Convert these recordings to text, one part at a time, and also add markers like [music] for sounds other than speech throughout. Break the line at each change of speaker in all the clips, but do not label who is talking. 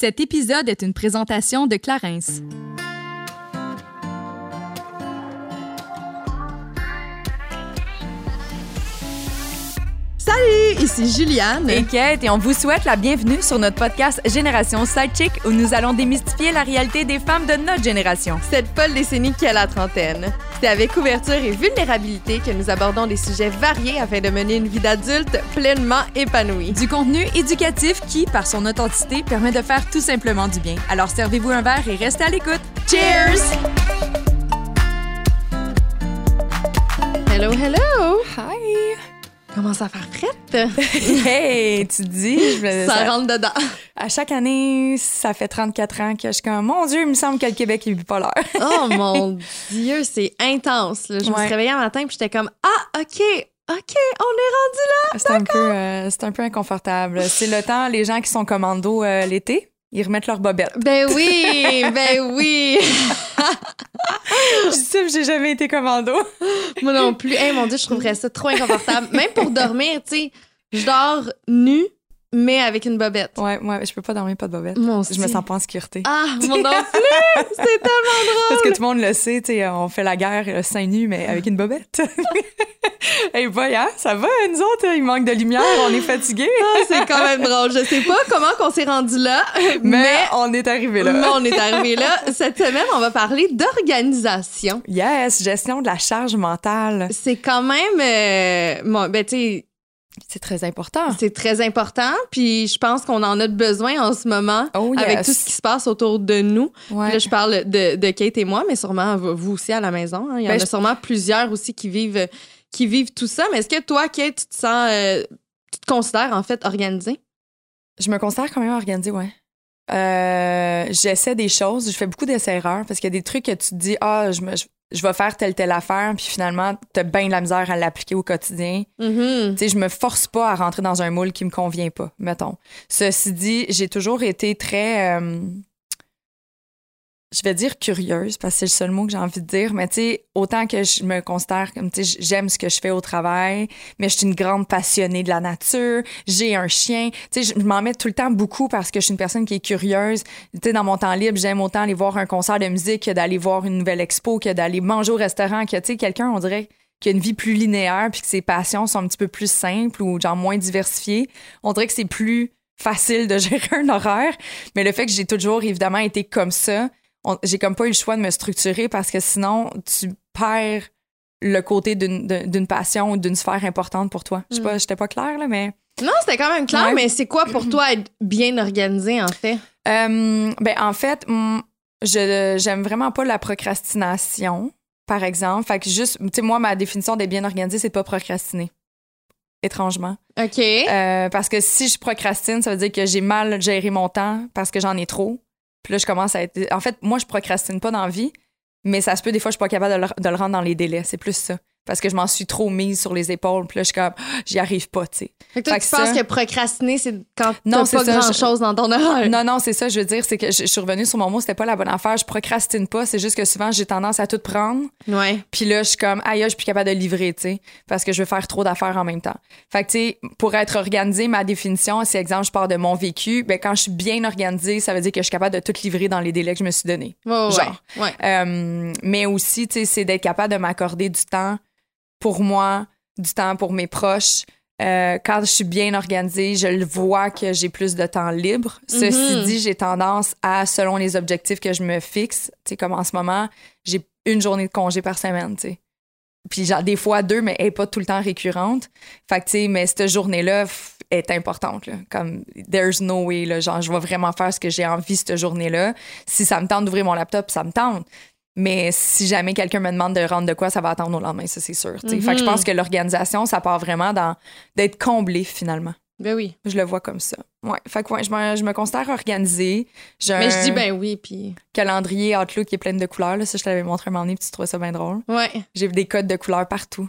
Cet épisode est une présentation de Clarence. Salut, ici Juliane.
et Kate, et on vous souhaite la bienvenue sur notre podcast Génération Sidechick où nous allons démystifier la réalité des femmes de notre génération.
Cette folle décennie qui a la trentaine. C'est avec ouverture et vulnérabilité que nous abordons des sujets variés afin de mener une vie d'adulte pleinement épanouie.
Du contenu éducatif qui, par son authenticité, permet de faire tout simplement du bien. Alors servez-vous un verre et restez à l'écoute.
Cheers! Hello, hello!
Hi!
Comment ça faire frette? [laughs]
hey, tu dis, je me-
Ça
ça-
rentre dedans.
à chaque année, ça fait 34 ans que je suis comme, mon Dieu, il me semble que le Québec est bipolaire. [laughs]
Oh [laughs] mon Dieu, c'est intense. là. Je me suis réveillée un matin puis j'étais comme Ah, OK, OK, on est rendu là.
c'est un, peu, euh, c'est un peu inconfortable. C'est le temps, les gens qui sont commando euh, l'été, ils remettent leur bobette.
Ben oui, ben oui. [laughs]
Je mais j'ai jamais été commando. [laughs]
Moi non plus. Hey, mon Dieu, je trouverais ça trop inconfortable. Même pour dormir, tu sais, je dors nue, mais avec une bobette.
Ouais, moi, je peux pas dormir pas de bobette.
Mon
Je me sens pas en sécurité.
Ah, mon non plus! C'est tellement drôle!
Parce que tout le monde le sait, tu sais, on fait la guerre euh, seins nus, mais avec une bobette. [laughs] Et voilà, ça va, nous autres, il manque de lumière, on est fatigués.
Ah, c'est quand même drôle. Je sais pas comment qu'on s'est rendu là,
Mais,
mais,
on est arrivé là.
mais on est arrivé là. Cette semaine, on va parler d'organisation.
Yes, gestion de la charge mentale.
C'est quand même, euh, bon, ben tu sais,
C'est très important.
c'est très important. Puis je pense qu'on en a besoin en ce moment
Oh yes.
avec tout ce qui se passe autour de nous.
Ouais.
Là, je parle de, de Kate et moi, mais sûrement vous aussi à la maison. hein. Il y en
Ben,
a
je-
sûrement plusieurs aussi qui vivent, qui vivent tout ça. Mais est-ce que toi, Kate, tu te sens, euh, tu te considères en fait organisée?
Je me considère quand même organisée, ouais. Euh, j'essaie des choses, je fais beaucoup d'essais-erreurs parce qu'il y a des trucs que tu te dis, ah, je, me- je, je vais faire telle, telle affaire, puis finalement, t'as bien de la misère à l'appliquer au quotidien.
Mhm.
Tu sais, je me force pas à rentrer dans un moule qui me convient pas, mettons. Ceci dit, j'ai toujours été très, euh, je vais dire curieuse, parce que c'est le seul mot que j'ai envie de dire, mais tu sais, autant que je me considère comme, tu sais, j'aime ce que je fais au travail, mais je suis une grande passionnée de la nature, j'ai un chien, tu sais, je m'en mets tout le temps beaucoup parce que je suis une personne qui est curieuse. Tu sais, dans mon temps libre, j'aime autant aller voir un concert de musique que d'aller voir une nouvelle expo, que d'aller manger au restaurant, que, tu sais, quelqu'un, on dirait, qui a une vie plus linéaire puis que ses passions sont un petit peu plus simples ou genre moins diversifiées, on dirait que c'est plus facile de [laughs] gérer un horaire. Mais le fait que j'ai toujours évidemment été comme ça, j'ai comme pas eu le choix de me structurer parce que sinon tu perds le côté d'une passion ou d'une sphère importante pour toi. Je sais pas, j'étais pas claire là, mais
Non, c'était quand même clair,
Ouais.
mais c'est quoi pour toi être bien organisé en fait?
Euh, ben en fait, mm, je j'aime vraiment pas la procrastination, par exemple. Fait que juste, tu sais, moi ma définition d'être bien organisé, c'est de pas procrastiner. Étrangement.
OK.
Euh, parce que si je procrastine, ça veut dire que j'ai mal géré mon temps parce que j'en ai trop. Puis là, je commence à être. En fait, moi, je procrastine pas dans la vie, mais ça se peut des fois, je suis pas capable de le, de le rendre dans les délais. C'est plus ça. Parce que je m'en suis trop mise sur les épaules. Puis là, je suis comme, [gasps] j'y arrive pas, tu sais.
Fait que toi,
fait
tu
que
penses
ça-
que procrastiner, c'est quand t'as
c'est
pas
je-
grand-chose dans ton horaire.
Non, non, c'est ça, je veux dire, c'est que je, je suis revenue sur mon mot, c'était pas la bonne affaire. Je procrastine pas, c'est juste que souvent, j'ai tendance à tout prendre.
Ouais.
Puis là, je suis comme, aïe, je suis plus capable de livrer, tu sais, parce que je veux faire trop d'affaires en même temps. Fait que, tu sais, pour être organisée, ma définition, si, exemple, je pars de mon vécu, ben, quand je suis bien organisée, ça veut dire que je suis capable de tout livrer dans les délais que je me suis donné.
Ouais.
Genre.
Ouais.
Euh, mais aussi, tu sais, c'est d'être capable de m'accorder du temps pour moi, du temps pour mes proches. Euh, quand je suis bien organisée, je le vois que j'ai plus de temps libre. Ceci
Mhm.
dit, j'ai tendance à, selon les objectifs que je me fixe, tu sais, comme en ce moment, j'ai une journée de congé par semaine, tu sais. Puis genre, des fois deux, mais elle est pas tout le temps récurrente. Fait que, tu sais, mais cette journée-là est importante, là. Comme, there's no way, là. Genre, je vais vraiment faire ce que j'ai envie cette journée-là. Si ça me tente d'ouvrir mon laptop, ça me tente. Mais si jamais quelqu'un me demande de rendre de quoi, ça va attendre au lendemain, ça c'est sûr. sais. Fait que je
Mhm.
pense que l'organisation, ça part vraiment dans d'être comblé finalement.
Ben oui.
Je le vois comme ça. Ouais. Fait que ouais, je me, je me considère organisée.
Mais je dis ben oui, puis.
calendrier Outlook qui est plein de couleurs. Là. Ça, je t'avais montré un moment donné, puis tu trouvais ça bien drôle.
Ouais.
J'ai des codes de couleurs partout.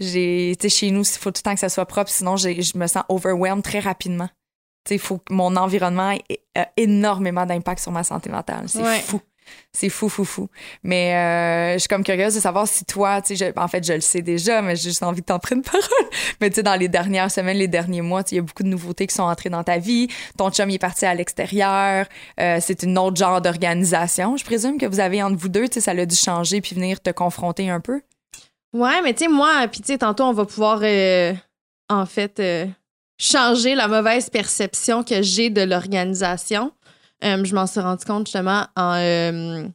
J'ai, tu sais, chez nous, il faut tout le temps que ça soit propre, sinon je me sens overwhelmed très rapidement. Tu sais, faut que mon environnement a énormément d'impact sur ma santé mentale. C'est
Ouais.
fou. C'est fou, fou, fou. Mais euh, je suis comme curieuse de savoir si toi, tu sais, en fait, je le sais déjà, mais j'ai juste envie que t'en prennes [laughs] parole. Mais tu sais, dans les dernières semaines, les derniers mois, il y a beaucoup de nouveautés qui sont entrées dans ta vie. Ton chum est parti à l'extérieur. Euh, c'est une autre genre d'organisation. Je présume que vous avez entre vous deux, tu sais, ça a dû changer puis venir te confronter un peu.
Ouais, mais tu sais, moi, puis tu sais, tantôt, on va pouvoir, euh, en fait, changer la mauvaise perception que j'ai de l'organisation. Euh, je m'en suis rendu compte justement en euh,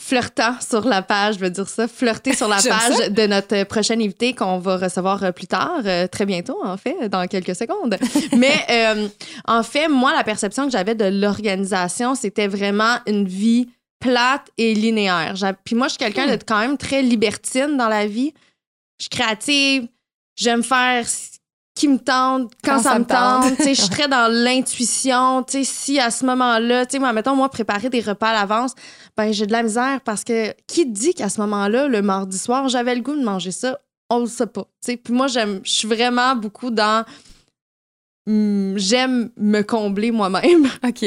flirtant sur la page, je veux dire ça, flirter sur la [laughs] page
ça.
de notre prochaine invité qu'on va recevoir euh, plus tard, euh, très bientôt en fait, dans quelques secondes. [laughs] Mais en fait, moi, la perception que j'avais de l'organisation, c'était vraiment une vie plate et linéaire. Puis moi, je suis quelqu'un
Hmm.
de quand même très libertine dans la vie. Je suis créative, j'aime faire qui me tente quand, ça, me tente. Sais, je [laughs] suis très dans l'intuition. Si à ce moment-là, moi, mettons, moi, préparer des repas à l'avance, ben j'ai de la misère parce que qui dit qu'à ce moment-là, le mardi soir, j'avais le goût de manger ça? On le sait pas. Tu sais, puis moi, j'aime, je suis vraiment beaucoup dans... hum, j'aime me combler moi-même. [laughs]
OK.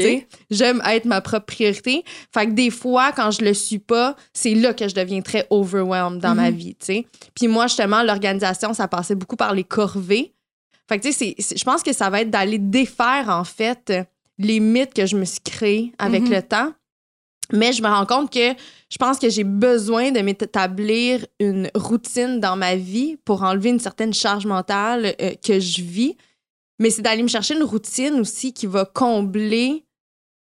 J'aime être ma propre priorité. Fait que des fois, quand je le suis pas, c'est là que je deviens très overwhelmed dans ma
Mhm.
vie. Puis moi, justement, l'organisation, ça passait beaucoup par les corvées. Fait que, tu sais, je pense que ça va être d'aller défaire, en fait, les mythes que je me suis créés avec
Mhm.
le temps. Mais je me rends compte que je pense que j'ai besoin de m'établir une routine dans ma vie pour enlever une certaine charge mentale euh, que je vis. Mais c'est d'aller me chercher une routine aussi qui va combler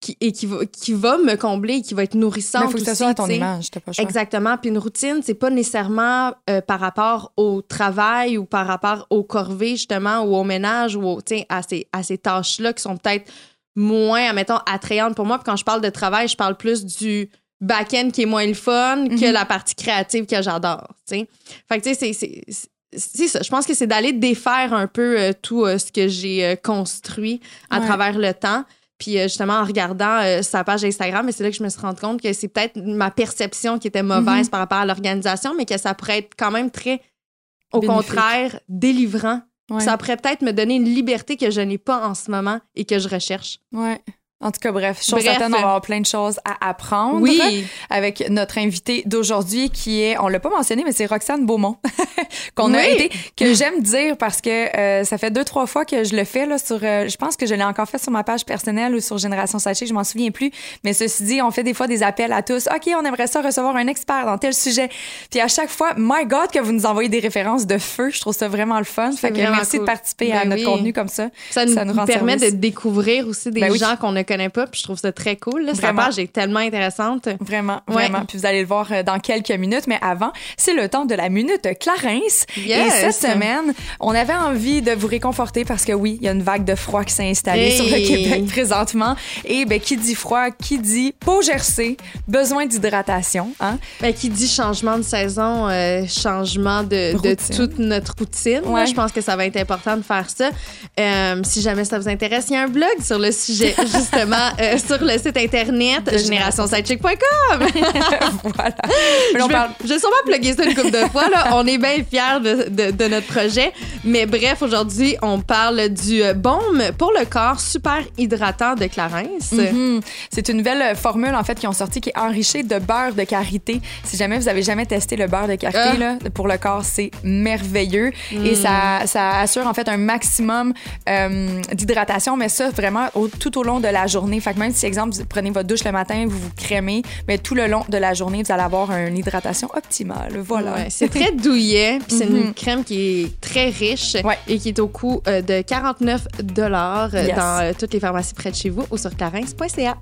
qui, et qui va, qui va me combler et qui va être nourrissante.
Mais faut que ça soit à ton image, t'as pas choix.
Exactement. Puis une routine, c'est pas nécessairement euh, par rapport au travail ou par rapport aux corvées, justement, ou au ménage ou au, à ces, à ces tâches-là qui sont peut-être moins, admettons, attrayantes pour moi. Puis quand je parle de travail, je parle plus du back-end qui est moins le fun que
Mhm.
la partie créative que j'adore. Fait que, tu sais, c'est- c'est... c'est- C'est ça. Je pense que c'est d'aller défaire un peu euh, tout euh, ce que j'ai euh, construit à
Ouais.
travers le temps. Puis euh, justement, en regardant euh, sa page Instagram, et c'est là que je me suis rendu compte que c'est peut-être ma perception qui était mauvaise
Mhm.
par rapport à l'organisation, mais que ça pourrait être quand même très, au
Bénéfique.
contraire, délivrant.
Ouais.
Ça pourrait peut-être me donner une liberté que je n'ai pas en ce moment et que je recherche.
Ouais. En tout cas, bref, je suis
Bref.
certaine on va avoir plein de choses à apprendre. avec notre invité d'aujourd'hui qui est, on l'a pas mentionné, mais c'est Roxane Beaumont [laughs] qu'on a
Oui.
été, que j'aime dire parce que euh, ça fait deux trois fois que je le fais là sur, euh, je pense que je l'ai encore fait sur ma page personnelle ou sur Génération Sachet, je m'en souviens plus. Mais ceci dit, on fait des fois des appels à tous. Ok, on aimerait ça recevoir un expert dans tel sujet. Puis à chaque fois, my God, que vous nous envoyez des références de feu, je trouve ça vraiment le fun. Fait que merci de participer à
Ben
notre
oui.
contenu comme ça.
Ça nous,
Ça nous
permet
service.
de découvrir aussi des
Ben oui.
gens qu'on ne connaît pas, puis je trouve ça très cool. Là. Sa page est tellement intéressante.
Vraiment,
Ouais.
vraiment. Puis vous allez le voir euh, dans quelques minutes. Mais avant, c'est le temps de la minute Clarence.
Yes.
Et cette semaine, on avait envie de vous réconforter parce que oui, il y a une vague de froid qui s'est installée
Hey.
sur le Québec présentement. Et ben, qui dit froid, qui dit peau gercée, besoin d'hydratation. Hein?
Ben, qui dit changement de saison, euh, changement de, de toute notre routine. là. Je pense que ça va être important de faire ça. Euh, si jamais ça vous intéresse, il y a un blog sur le sujet, [laughs] justement, euh, sur le site internet
De
générationsidechick.com. [laughs]
voilà. Mais
Je
on
vais,
parle
je vais sûrement plugger ça une couple de fois. Là. On est bien fiers de, de- de notre projet. Mais bref, aujourd'hui, on parle du euh, baume pour le corps super hydratant de Clarence.
Mhm. C'est une nouvelle formule en fait qui ont sorti qui est enrichie de beurre de karité. Si jamais vous avez jamais testé le beurre de karité
Ah.
là, pour le corps, c'est merveilleux
Mm.
et ça, ça assure en fait un maximum euh, d'hydratation, mais ça vraiment au- tout au long de la journée. Fait que même si exemple vous prenez votre douche le matin, vous vous crémez, mais tout le long de la journée vous allez avoir une hydratation optimale. Voilà.
Ouais, c'est très [laughs] douillet, puis c'est
Mhm.
une crème qui est très riche
Ouais.
et qui est au coût euh, de 49 dollars
Yes.
dans euh, toutes les pharmacies près de chez vous ou sur clarins.ca.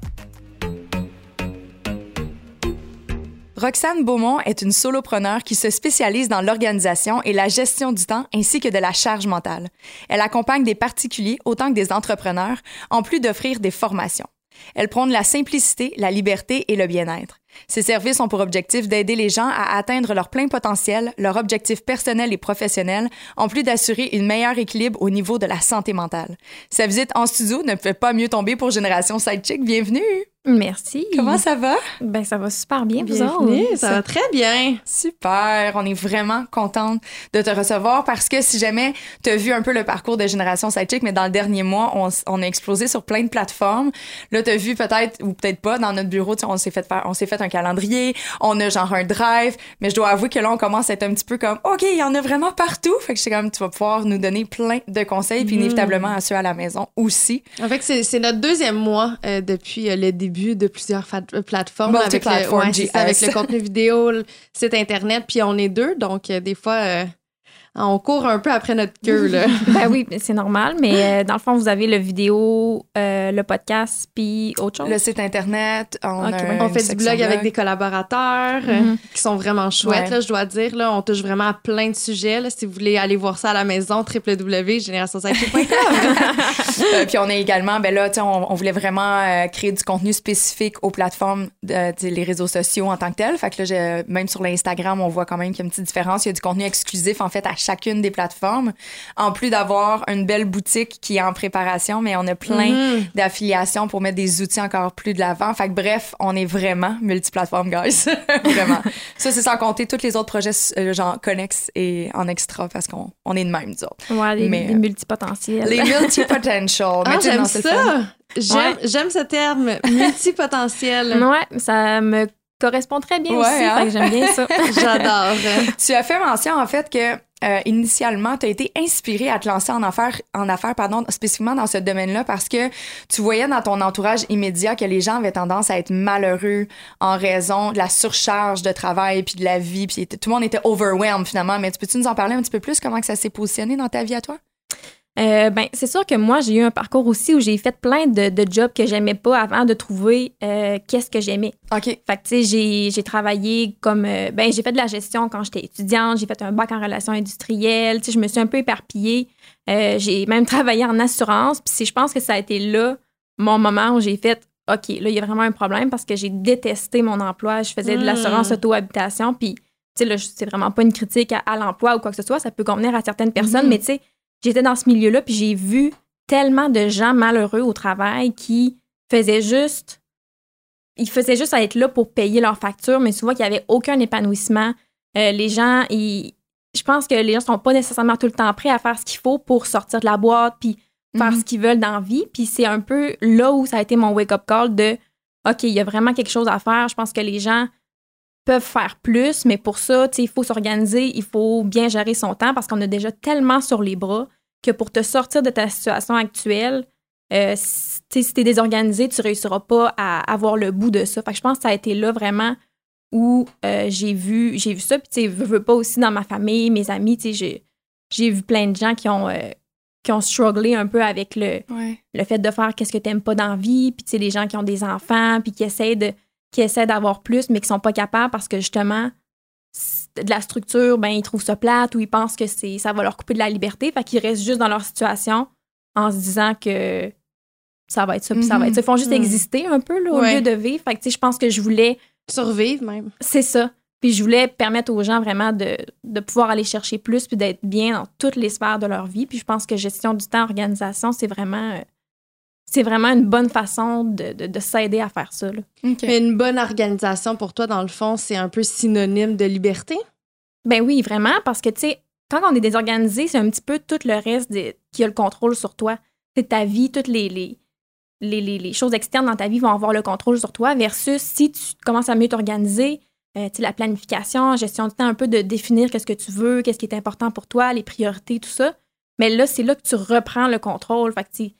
Roxane Beaumont est une solopreneur qui se spécialise dans l'organisation et la gestion du temps ainsi que de la charge mentale. Elle accompagne des particuliers autant que des entrepreneurs, en plus d'offrir des formations. Elle prône la simplicité, la liberté et le bien-être. Ses services ont pour objectif d'aider les gens à atteindre leur plein potentiel, leurs objectifs personnels et professionnels, en plus d'assurer une meilleure équilibre au niveau de la santé mentale. Sa visite en studio ne pouvait pas mieux tomber pour Génération Sidechick. Bienvenue!
Merci.
Comment ça va?
Ben, ça va super bien, vous
Bienvenue,
autres.
ça va très bien.
Super, on est vraiment contente de te recevoir parce que si jamais tu as vu un peu le parcours de Génération Sidechick, mais dans le dernier mois, on, on a explosé sur plein de plateformes. Là, tu as vu peut-être ou peut-être pas dans notre bureau, tu sais, on s'est fait faire, on s'est fait un calendrier, on a genre un drive, mais je dois avouer que là, on commence à être un petit peu comme, OK, il y en a vraiment partout. Fait que je sais comme, tu vas pouvoir nous donner plein de conseils, puis
Mhm.
inévitablement à ceux à la maison aussi.
En fait, c'est c'est notre deuxième mois euh, depuis euh, le début de plusieurs euh, plateformes. avec le, ouais, avec le contenu vidéo, le site Internet, puis on est deux. Donc, euh, des fois, euh, on court un peu après notre queue. Là. [laughs] [laughs]
Ben oui, c'est normal, mais euh, dans le fond, vous avez le vidéo, euh, le podcast, puis autre chose?
Le site Internet, on, a
fait du blog avec des collaborateurs euh,
Mhm.
qui sont vraiment chouettes,
Ouais.
là, je dois dire. Là, on touche vraiment à plein de sujets. Là, si vous voulez aller voir ça à la maison, www.générationsidechick.com. [laughs]
Euh, puis on est également, ben là, tu sais, on, on voulait vraiment euh, créer du contenu spécifique aux plateformes, de, les réseaux sociaux en tant que tel. Fait que là, même sur l'Instagram, on voit quand même qu'il y a une petite différence. Il y a du contenu exclusif, en fait, à chacune des plateformes. En plus d'avoir une belle boutique qui est en préparation, mais on a plein
Mhm.
d'affiliations pour mettre des outils encore plus de l'avant. Fait que bref, on est vraiment multiplateforme, guys. [laughs] vraiment. Ça, c'est sans compter tous les autres projets, euh, genre connexes et en extra, parce qu'on on est de même, nous autres.
Ouais, les,
Mais,
les multipotentiels.
Les [laughs] multi-potential. Mais
Ah, j'aime ça. J'aime
Ouais.
ce terme, multipotentiel. [laughs]
Ouais, ça me correspond très bien
Ouais,
aussi,
hein?
j'aime bien ça.
J'adore.
Tu as fait mention, en fait, que euh, initialement, tu as été inspirée à te lancer en affaires, en affaires pardon, spécifiquement dans ce domaine-là parce que tu voyais dans ton entourage immédiat que les gens avaient tendance à être malheureux en raison de la surcharge de travail puis de la vie. Puis tout le monde était overwhelmed finalement. Mais tu peux-tu nous en parler un petit peu plus? Comment que ça s'est positionné dans ta vie à toi?
Euh, ben, c'est sûr que moi, j'ai eu un parcours aussi où j'ai fait plein de, de jobs que j'aimais pas avant de trouver euh, qu'est-ce que j'aimais.
OK.
Fait que, tu sais, j'ai, travaillé comme. euh, ben, j'ai fait de la gestion quand j'étais étudiante, j'ai fait un bac en relations industrielles, tu sais, je me suis un peu éparpillée. J'ai même [laughs] travaillé en assurance, puis je pense que ça a été là mon moment où j'ai fait OK, là, il y a vraiment un problème parce que j'ai détesté mon emploi. Je faisais de l'assurance auto-habitation, puis, tu sais, là, c'est vraiment pas une critique à, à l'emploi ou quoi que ce soit, ça peut convenir à certaines personnes,
Mhm.
mais tu sais, j'étais dans ce milieu-là, puis j'ai vu tellement de gens malheureux au travail qui faisaient juste ils faisaient juste être là pour payer leurs factures, mais souvent qu'il n'y avait aucun épanouissement. Euh, les gens, ils- je pense que les gens sont pas nécessairement tout le temps prêts à faire ce qu'il faut pour sortir de la boîte puis faire
Mhm.
ce qu'ils veulent dans la vie. Puis c'est un peu là où ça a été mon wake-up call de OK, il y a vraiment quelque chose à faire. Je pense que les gens peuvent faire plus, mais pour ça, tu sais, il faut s'organiser, il faut bien gérer son temps parce qu'on a déjà tellement sur les bras que pour te sortir de ta situation actuelle, euh, si tu sais, si t'es désorganisé, tu réussiras pas à avoir le bout de ça. Fait que je pense que ça a été là vraiment où euh, j'ai vu j'ai vu ça. Puis tu sais, veux, veux pas aussi dans ma famille, mes amis, tu sais, j'ai, vu plein de gens qui ont, euh, qui ont strugglé un peu avec le,
Ouais.
le fait de faire qu'est-ce que t'aimes pas dans la vie, puis tu sais, les gens qui ont des enfants, puis qui essaient de qui essaient d'avoir plus, mais qui sont pas capables parce que justement, de la structure, ben ils trouvent ça plate ou ils pensent que c'est ça va leur couper de la liberté, fait qu'ils restent juste dans leur situation en se disant que ça va être ça, puis ça va être ça. Ils font juste
Mhm.
exister un peu là, au
Ouais.
lieu de vivre. Fait que tu sais, je pense que je voulais,
Survivre même.
c'est ça. Puis je voulais permettre aux gens vraiment de, de pouvoir aller chercher plus puis d'être bien dans toutes les sphères de leur vie. Puis je pense que gestion du temps, organisation, c'est vraiment euh, c'est vraiment une bonne façon de, de, de s'aider à faire ça. là.
Mais une bonne organisation pour toi, dans le fond, c'est un peu synonyme de liberté?
Ben oui, vraiment, parce que, tu sais, quand on est désorganisé, c'est un petit peu tout le reste de- qui a le contrôle sur toi. C'est ta vie, toutes les, les, les, les- les choses externes dans ta vie vont avoir le contrôle sur toi, versus si tu commences à mieux t'organiser, euh, tu sais, la planification, gestion du temps, un peu de définir qu'est-ce que tu veux, qu'est-ce qui est important pour toi, les priorités, tout ça. Mais là, c'est là que tu reprends le contrôle. Fait que,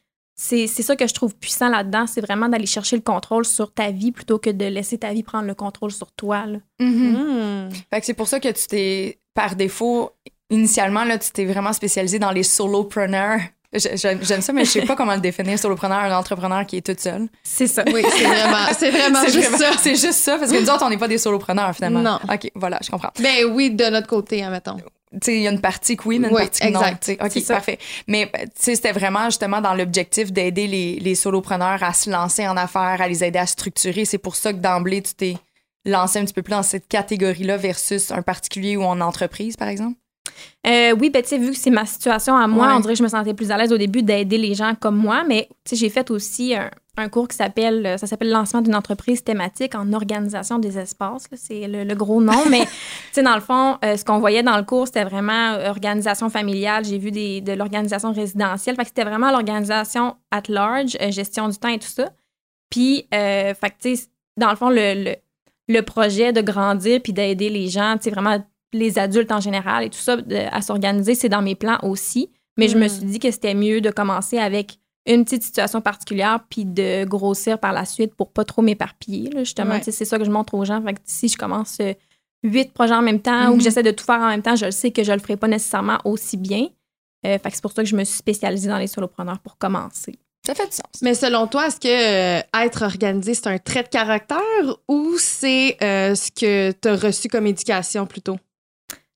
c'est c'est ça que je trouve puissant là-dedans, c'est vraiment d'aller chercher le contrôle sur ta vie plutôt que de laisser ta vie prendre le contrôle sur toi. là.
Mhm.
Hmm.
Fait que c'est pour ça que tu t'es, par défaut, initialement, là, tu t'es vraiment spécialisé dans les solopreneurs. J'aime ça, mais je sais pas [laughs] comment le définir, solopreneur, un entrepreneur qui est toute seule.
C'est ça.
Oui, c'est vraiment, c'est [laughs] vraiment juste
vraiment-
ça. [laughs]
C'est juste ça, parce que nous autres, on n'est pas des solopreneurs, finalement.
Non.
OK, voilà, je comprends.
Ben oui, de notre côté, admettons.
Tu sais, il y a une partie que oui, mais une
Oui,
partie que non.
exact.
OK, parfait. Mais, tu sais, c'était vraiment justement dans l'objectif d'aider les, les solopreneurs à se lancer en affaires, à les aider à structurer. C'est pour ça que d'emblée, tu t'es lancé un petit peu plus dans cette catégorie-là versus un particulier ou en entreprise, par exemple?
Euh, oui, ben, tu sais, vu que c'est ma situation à moi,
Ouais.
on dirait que je me sentais plus à l'aise au début d'aider les gens comme moi, mais tu sais, j'ai fait aussi un, un cours qui s'appelle, euh, ça s'appelle Lancement d'une entreprise thématique en organisation des espaces. C'est le, le gros nom, mais [laughs] tu sais, dans le fond, euh, ce qu'on voyait dans le cours, c'était vraiment organisation familiale. J'ai vu des, de l'organisation résidentielle. Fait que c'était vraiment l'organisation at large, euh, gestion du temps et tout ça. Puis, euh, fait que, tu sais, dans le fond, le, le, le projet de grandir puis d'aider les gens, tu sais, vraiment les adultes en général et tout ça, de- à s'organiser, c'est dans mes plans aussi. Mais je me
Mm.
suis dit que c'était mieux de commencer avec une petite situation particulière puis de grossir par la suite pour pas trop m'éparpiller. Justement,
Ouais.
c'est ça que je montre aux gens. Fait que si je commence euh, huit projets en même temps ou que j'essaie de tout faire en même temps, je le sais que je le ferai pas nécessairement aussi bien. Euh, fait que c'est pour ça que je me suis spécialisée dans les solopreneurs pour commencer.
Ça fait du sens.
Mais selon toi, est-ce que euh, être organisé, c'est un trait de caractère ou c'est euh, ce que tu as reçu comme éducation plutôt?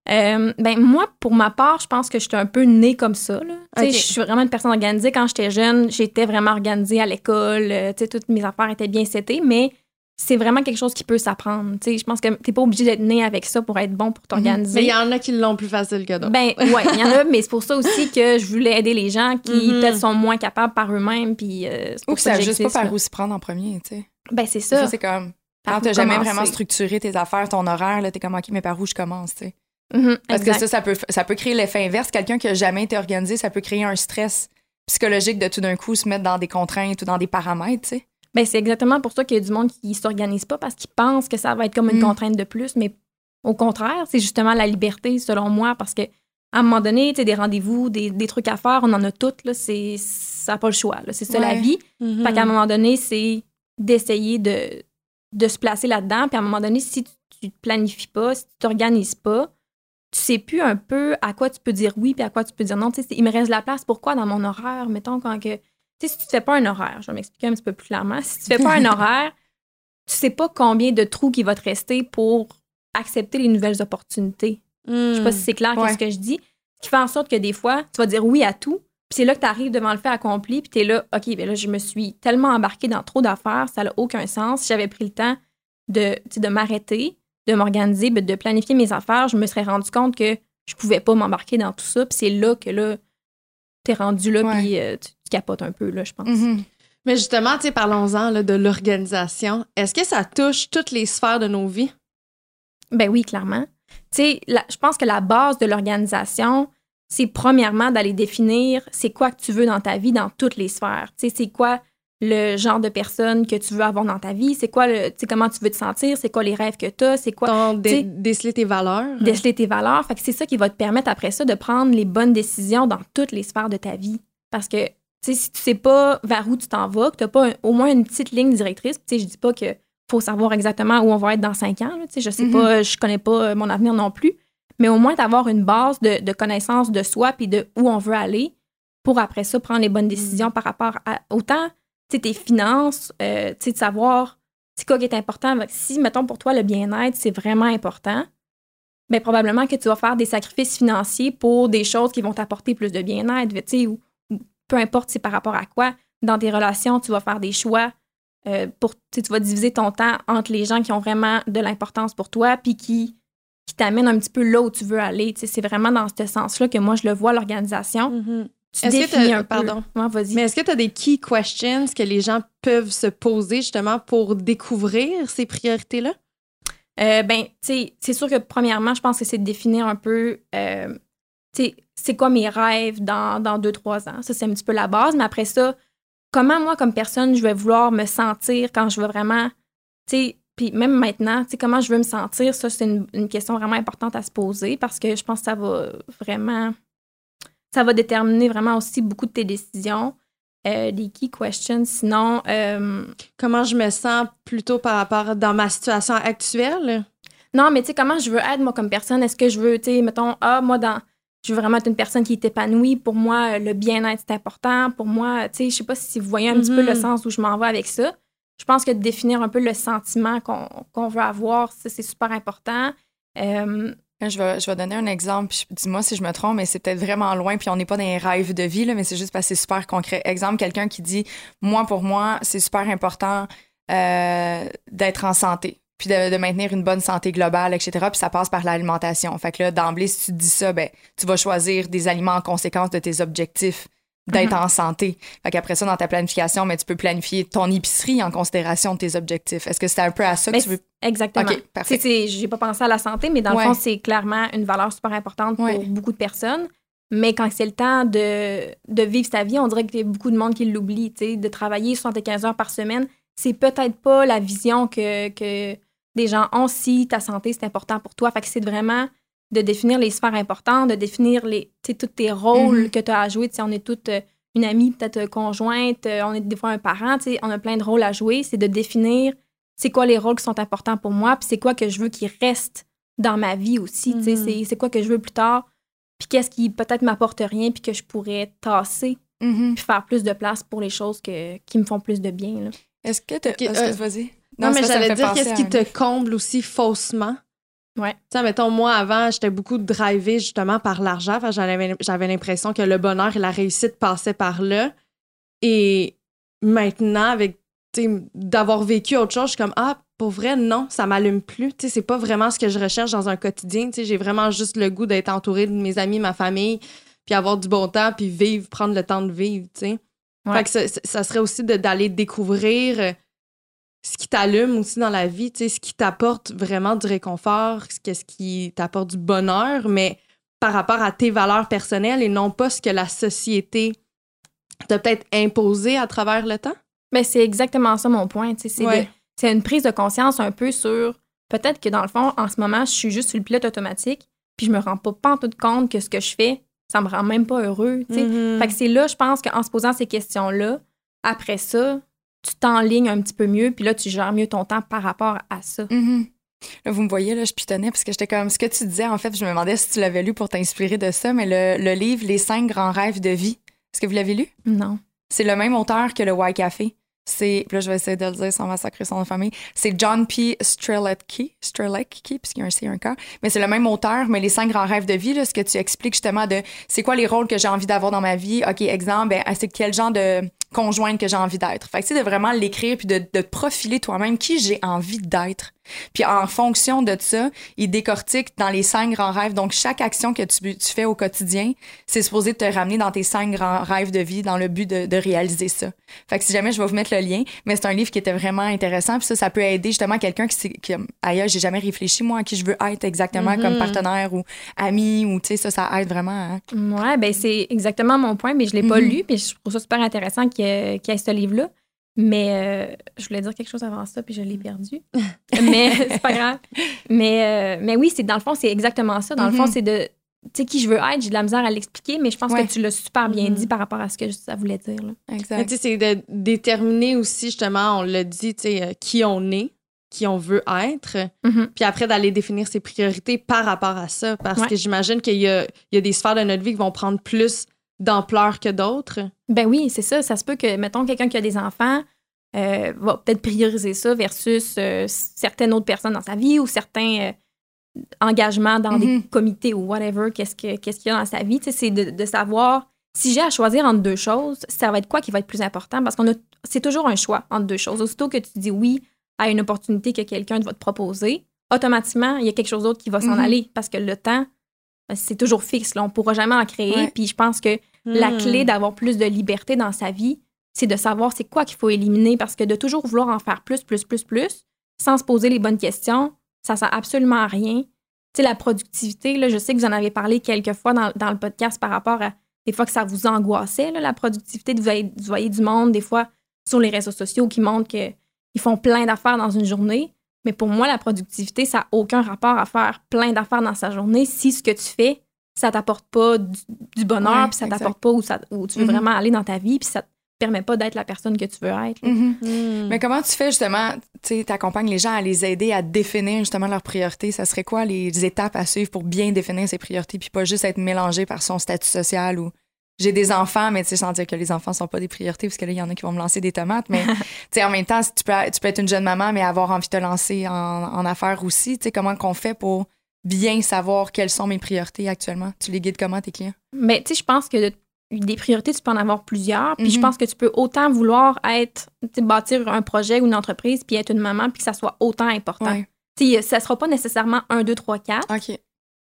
Euh, ben moi, pour ma part, je pense que j'étais un peu née comme ça. là. Tu sais,
Ok.
Je suis vraiment une personne organisée. Quand j'étais jeune, j'étais vraiment organisée à l'école. euh, tu sais, toutes mes affaires étaient bien setées, mais c'est vraiment quelque chose qui peut s'apprendre. Tu sais, Je pense que t'es pas obligé d'être né avec ça pour être bon pour
Mais il
t'organiser.
y en a qui l'ont plus facile que d'autres.
Ben ouais, il y en a, [laughs] mais c'est pour ça aussi que je voulais aider les gens qui
Mhm.
peut-être sont moins capables par eux-mêmes. Puis euh, c'est
Ou que
ça que
juste pas par
là.
où s'y prendre en premier, tu sais.
Ben c'est
Ça,
ça.
c'est comme. Quand t'as jamais vraiment structuré tes affaires, ton horaire, là, t'es comme, OK, mais par où je commence, tu sais.
Mhm,
Parce
exact.
que ça, ça peut, ça peut créer l'effet inverse. Quelqu'un qui a jamais été organisé, ça peut créer un stress psychologique de tout d'un coup se mettre dans des contraintes ou dans des paramètres, tu sais.
Ben, c'est exactement pour ça qu'il y a du monde qui s'organise pas parce qu'ils pensent que ça va être comme une
Mm.
contrainte de plus, mais au contraire, c'est justement la liberté, selon moi, parce que à un moment donné, tu sais, des rendez-vous, des, des trucs à faire, on en a toutes, là, c'est, ça n'a pas le choix, là, c'est ça la vie.
Mhm.
Fait qu'à un moment donné, c'est d'essayer de, de se placer là-dedans, puis à un moment donné, si tu, te planifies pas, si tu t'organises pas, tu sais plus un peu à quoi tu peux dire oui puis à quoi tu peux dire non. Tu sais, il me reste de la place. Pourquoi dans mon horaire, mettons, quand que. Tu sais, si tu fais pas un horaire, je vais m'expliquer un petit peu plus clairement. Si tu fais pas un [laughs] horaire, tu sais pas combien de trous qui va te rester pour accepter les nouvelles opportunités. Je sais pas si c'est clair
Ouais.
qu'est-ce que je dis. Ce qui fait en sorte que des fois, tu vas dire oui à tout, puis c'est là que tu arrives devant le fait accompli, puis tu es là, OK, ben là, je me suis tellement embarquée dans trop d'affaires, ça n'a aucun sens. Si j'avais pris le temps de, de m'arrêter, de m'organiser, ben, de planifier mes affaires, je me serais rendu compte que je pouvais pas m'embarquer dans tout ça, puis c'est là que là, t'es rendu là, puis euh, tu, tu capotes un peu, là, je pense.
Mhm.
Mais justement, tu sais, parlons-en là, de l'organisation. Est-ce que ça touche toutes les sphères de nos vies?
Ben oui, clairement. Tu sais, je pense que la base de l'organisation, c'est premièrement d'aller définir c'est quoi que tu veux dans ta vie dans toutes les sphères. Tu sais, c'est quoi le genre de personne que tu veux avoir dans ta vie, c'est quoi le, tu sais, comment tu veux te sentir, c'est quoi les rêves que tu as, c'est quoi
Ton dé-
t'sais-
déceler tes valeurs?
déceler tes valeurs. Fait que c'est ça qui va te permettre après ça de prendre les bonnes décisions dans toutes les sphères de ta vie. Parce que, tu sais, si tu sais pas vers où tu t'en vas, que tu n'as pas un- au moins une petite ligne directrice, tu sais, je dis pas que faut savoir exactement où on va être dans cinq ans, là, tu sais, je sais
Mhm.
pas, je connais pas euh, mon avenir non plus, mais au moins d'avoir une base de, de connaissance de soi puis de où on veut aller pour après ça prendre les bonnes décisions par rapport à autant, tes finances, euh, de savoir c'est quoi qui est important. Si, mettons, pour toi, le bien-être, c'est vraiment important, bien, probablement que tu vas faire des sacrifices financiers pour des choses qui vont t'apporter plus de bien-être, ou, ou peu importe c'est par rapport à quoi. Dans tes relations, tu vas faire des choix euh, pour, tu vas diviser ton temps entre les gens qui ont vraiment de l'importance pour toi, puis qui, qui t'amènent un petit peu là où tu veux aller. C'est vraiment dans ce sens-là que moi, je le vois, l'organisation.
Mhm.
Tu
Est-ce que
définis un peu.
pardon.
Ouais, vas-y.
Mais est-ce que tu as des key questions que les gens peuvent se poser justement pour découvrir ces priorités-là?
Euh, ben, tu sais, c'est sûr que premièrement, je pense que c'est de définir un peu, euh, tu sais, c'est quoi mes rêves dans, dans deux, trois ans. Ça, c'est un petit peu la base. Mais après ça, comment moi, comme personne, je vais vouloir me sentir quand je veux vraiment, tu sais, puis même maintenant, tu sais, comment je veux me sentir, ça, c'est une, une question vraiment importante à se poser parce que je pense que ça va vraiment, ça va déterminer vraiment aussi beaucoup de tes décisions. Euh, des key questions. Sinon, euh,
Comment je me sens plutôt par rapport dans ma situation actuelle?
Non, mais tu sais, comment je veux être, moi, comme personne? Est-ce que je veux, tu sais, mettons, ah, moi, dans. Je veux vraiment être une personne qui est épanouie. Pour moi, le bien-être, c'est important. Pour moi, tu sais, je sais pas si vous voyez un petit peu le sens où je m'en vais avec ça. Je pense que de définir un peu le sentiment qu'on qu'on veut avoir, c'est super important. Euh,
Je vais, donner un exemple, puis dis-moi si je me trompe, mais c'est peut-être vraiment loin, puis on n'est pas dans les rêves de vie, mais c'est juste parce que c'est super concret. Exemple, quelqu'un qui dit Moi, pour moi, c'est super important euh, d'être en santé. puis de, de maintenir une bonne santé globale, etc. Puis ça passe par l'alimentation. Fait que là, d'emblée, si tu dis ça, ben, tu vas choisir des aliments en conséquence de tes objectifs d'être
Mhm.
en santé. Fait qu'après ça, dans ta planification, mais tu peux planifier ton épicerie en considération de tes objectifs. Est-ce que c'est un peu à ça que tu veux?
Exactement.
OK, parfait.
J'ai pas pensé à la santé, mais dans
Ouais.
le fond, c'est clairement une valeur super importante pour
Ouais.
beaucoup de personnes. Mais quand c'est le temps de, de vivre sa vie, on dirait qu'il y a beaucoup de monde qui l'oublie. tu sais, De travailler 75 heures par semaine, c'est peut-être pas la vision que, que des gens ont si ta santé, c'est important pour toi. Fait que c'est vraiment de définir les sphères importantes, de définir les, tu sais, tous tes rôles
Mhm.
que tu as à jouer. Tu sais, on est toutes euh, une amie, peut-être euh, conjointe, euh, on est des fois un parent, tu sais, on a plein de rôles à jouer. C'est de définir c'est quoi les rôles qui sont importants pour moi, puis c'est quoi que je veux qui reste dans ma vie aussi. tu sais,
Mhm.
c'est- C'est quoi que je veux plus tard, puis qu'est-ce qui peut-être m'apporte rien, puis que je pourrais tasser,
Mhm.
puis faire plus de place pour les choses que, qui me font plus de bien.
Est-ce que tu.
Ok,
est-ce que
euh,
vas-y?
Non, mais
ça me
j'allais dire qu'est-ce qui
un-
te comble aussi faussement.
Ouais.
Tu sais, mettons, moi, avant, j'étais beaucoup drivée justement par l'argent. Que J'avais j'avais l'impression que le bonheur et la réussite passaient par là. Et maintenant, avec tu sais, d'avoir vécu autre chose, je suis comme, ah, pour vrai, non, ça m'allume plus. Tu sais, c'est pas vraiment ce que je recherche dans un quotidien. Tu sais, J'ai vraiment juste le goût d'être entourée de mes amis, ma famille, puis avoir du bon temps, puis vivre, prendre le temps de vivre. tu sais.
Ouais.
Fait que ça, ça serait aussi de- d'aller découvrir euh, ce qui t'allume aussi dans la vie, tu sais, ce qui t'apporte vraiment du réconfort, ce qu'est-ce qui t'apporte du bonheur, mais par rapport à tes valeurs personnelles et non pas ce que la société t'a peut-être imposé à travers le temps?
Mais c'est exactement ça mon point. C'est
Ouais.
une prise de conscience un peu sur peut-être que dans le fond, en ce moment, je suis juste sur le pilote automatique, puis je me rends pas, pas tout compte que ce que je fais, ça me rend même pas heureux. tu sais.
Mhm.
Fait que c'est là, je pense qu'en se posant ces questions-là, après ça, tu t'enlignes un petit peu mieux, puis là, tu gères mieux ton temps par rapport à ça.
Mhm. Là, vous me voyez, là, je pitonnais parce que j'étais comme ce que tu disais, en fait, je me demandais si tu l'avais lu pour t'inspirer de ça, mais le, le livre Les cinq grands rêves de vie, est-ce que vous l'avez lu?
Non.
C'est le même auteur que le Y Café. C'est, là, je vais essayer de le dire sans massacrer son nom de famille. C'est John P. Strelecki, Strelecki, puisqu'il y a un C et un K. Mais c'est le même auteur, mais les cinq grands rêves de vie, là, ce que tu expliques justement de c'est quoi les rôles que j'ai envie d'avoir dans ma vie? OK, exemple, ben, c'est quel genre de conjointe que j'ai envie d'être. Fait que, tu de vraiment l'écrire puis de, de profiler toi-même qui j'ai envie d'être. Puis en fonction de ça, il décortique dans les cinq grands rêves. Donc, chaque action que tu, tu fais au quotidien, c'est supposé te ramener dans tes cinq grands rêves de vie dans le but de, de réaliser ça. Fait que si jamais je vais vous mettre le lien, mais c'est un livre qui était vraiment intéressant. Puis ça, ça peut aider justement quelqu'un qui, qui ailleurs, j'ai jamais réfléchi, moi, à qui je veux être exactement
Mhm.
comme partenaire ou ami ou, tu sais, ça, ça aide vraiment. à-
Ouais, ben c'est exactement mon point, mais je l'ai pas
Mhm.
lu, puis je trouve ça super intéressant qu'il y ait, qu'il y ait ce livre-là. Mais euh, je voulais dire quelque chose avant ça, puis je l'ai perdu. [laughs] mais c'est pas grave. Mais, euh, mais oui, c'est dans le fond, c'est exactement ça. Dans le fond,
Mhm.
c'est de. Tu sais, qui je veux être, j'ai de la misère à l'expliquer, mais je pense
Ouais.
que tu l'as super bien
Mhm.
dit par rapport à ce que ça voulait dire. là.
Exact.
tu sais, c'est de déterminer aussi, justement, on l'a dit, tu sais, euh, qui on est, qui on veut être,
Mhm.
puis après d'aller définir ses priorités par rapport à ça. Parce
Ouais.
que j'imagine qu'il y a, il y a des sphères de notre vie qui vont prendre plus d'ampleur que d'autres?
Ben oui, c'est ça. Ça se peut que, mettons, quelqu'un qui a des enfants euh, va peut-être prioriser ça versus euh, certaines autres personnes dans sa vie ou certains euh, engagements dans des
Mhm.
comités ou whatever, qu'est-ce que- qu'est-ce qu'il y a dans sa vie. C'est de, de savoir si j'ai à choisir entre deux choses, ça va être quoi qui va être plus important? Parce qu'on a c'est toujours un choix entre deux choses. Aussitôt que tu dis oui à une opportunité que quelqu'un va te proposer, automatiquement, il y a quelque chose d'autre qui va s'en
Mhm.
aller parce que le temps, c'est toujours fixe. Là. On ne pourra jamais en créer.
Ouais.
Puis je pense que la
Hmm.
clé d'avoir plus de liberté dans sa vie, c'est de savoir c'est quoi qu'il faut éliminer parce que de toujours vouloir en faire plus, plus, plus, plus, sans se poser les bonnes questions, ça sert absolument à rien. Tu sais, la productivité, là, je sais que vous en avez parlé quelques fois dans, dans le podcast par rapport à des fois que ça vous angoissait, là, la productivité, de vous voyez, vous voyez du monde, des fois, sur les réseaux sociaux qui montrent qu'ils font plein d'affaires dans une journée. Mais pour moi, la productivité, ça n'a aucun rapport à faire plein d'affaires dans sa journée si ce que tu fais, ça t'apporte pas du, du bonheur,
Ouais,
puis ça
exact.
t'apporte pas où, ça, où tu veux
Mhm.
vraiment aller dans ta vie, puis ça te permet pas d'être la personne que tu veux être. là.
Mhm.
Hmm.
Mais comment tu fais justement, tu accompagnes les gens à les aider à définir justement leurs priorités? Ça serait quoi les étapes à suivre pour bien définir ses priorités puis pas juste être mélangé par son statut social ou j'ai des enfants, mais tu sais, sans dire que les enfants sont pas des priorités parce que là, il y en a qui vont me lancer des tomates, mais [laughs] tu sais, en même temps, si tu peux, tu peux être une jeune maman, mais avoir envie de te lancer en, en affaires aussi. Tu sais, comment qu'on fait pour bien savoir quelles sont mes priorités actuellement? Tu les guides comment tes clients?
Mais tu sais, je pense que de- des priorités, tu peux en avoir plusieurs. Puis je
Mhm.
pense que tu peux autant vouloir être, bâtir un projet ou une entreprise, puis être une maman, puis que ça soit autant important.
Ouais.
Tu sais, ça sera pas nécessairement un, deux, trois, quatre,
OK.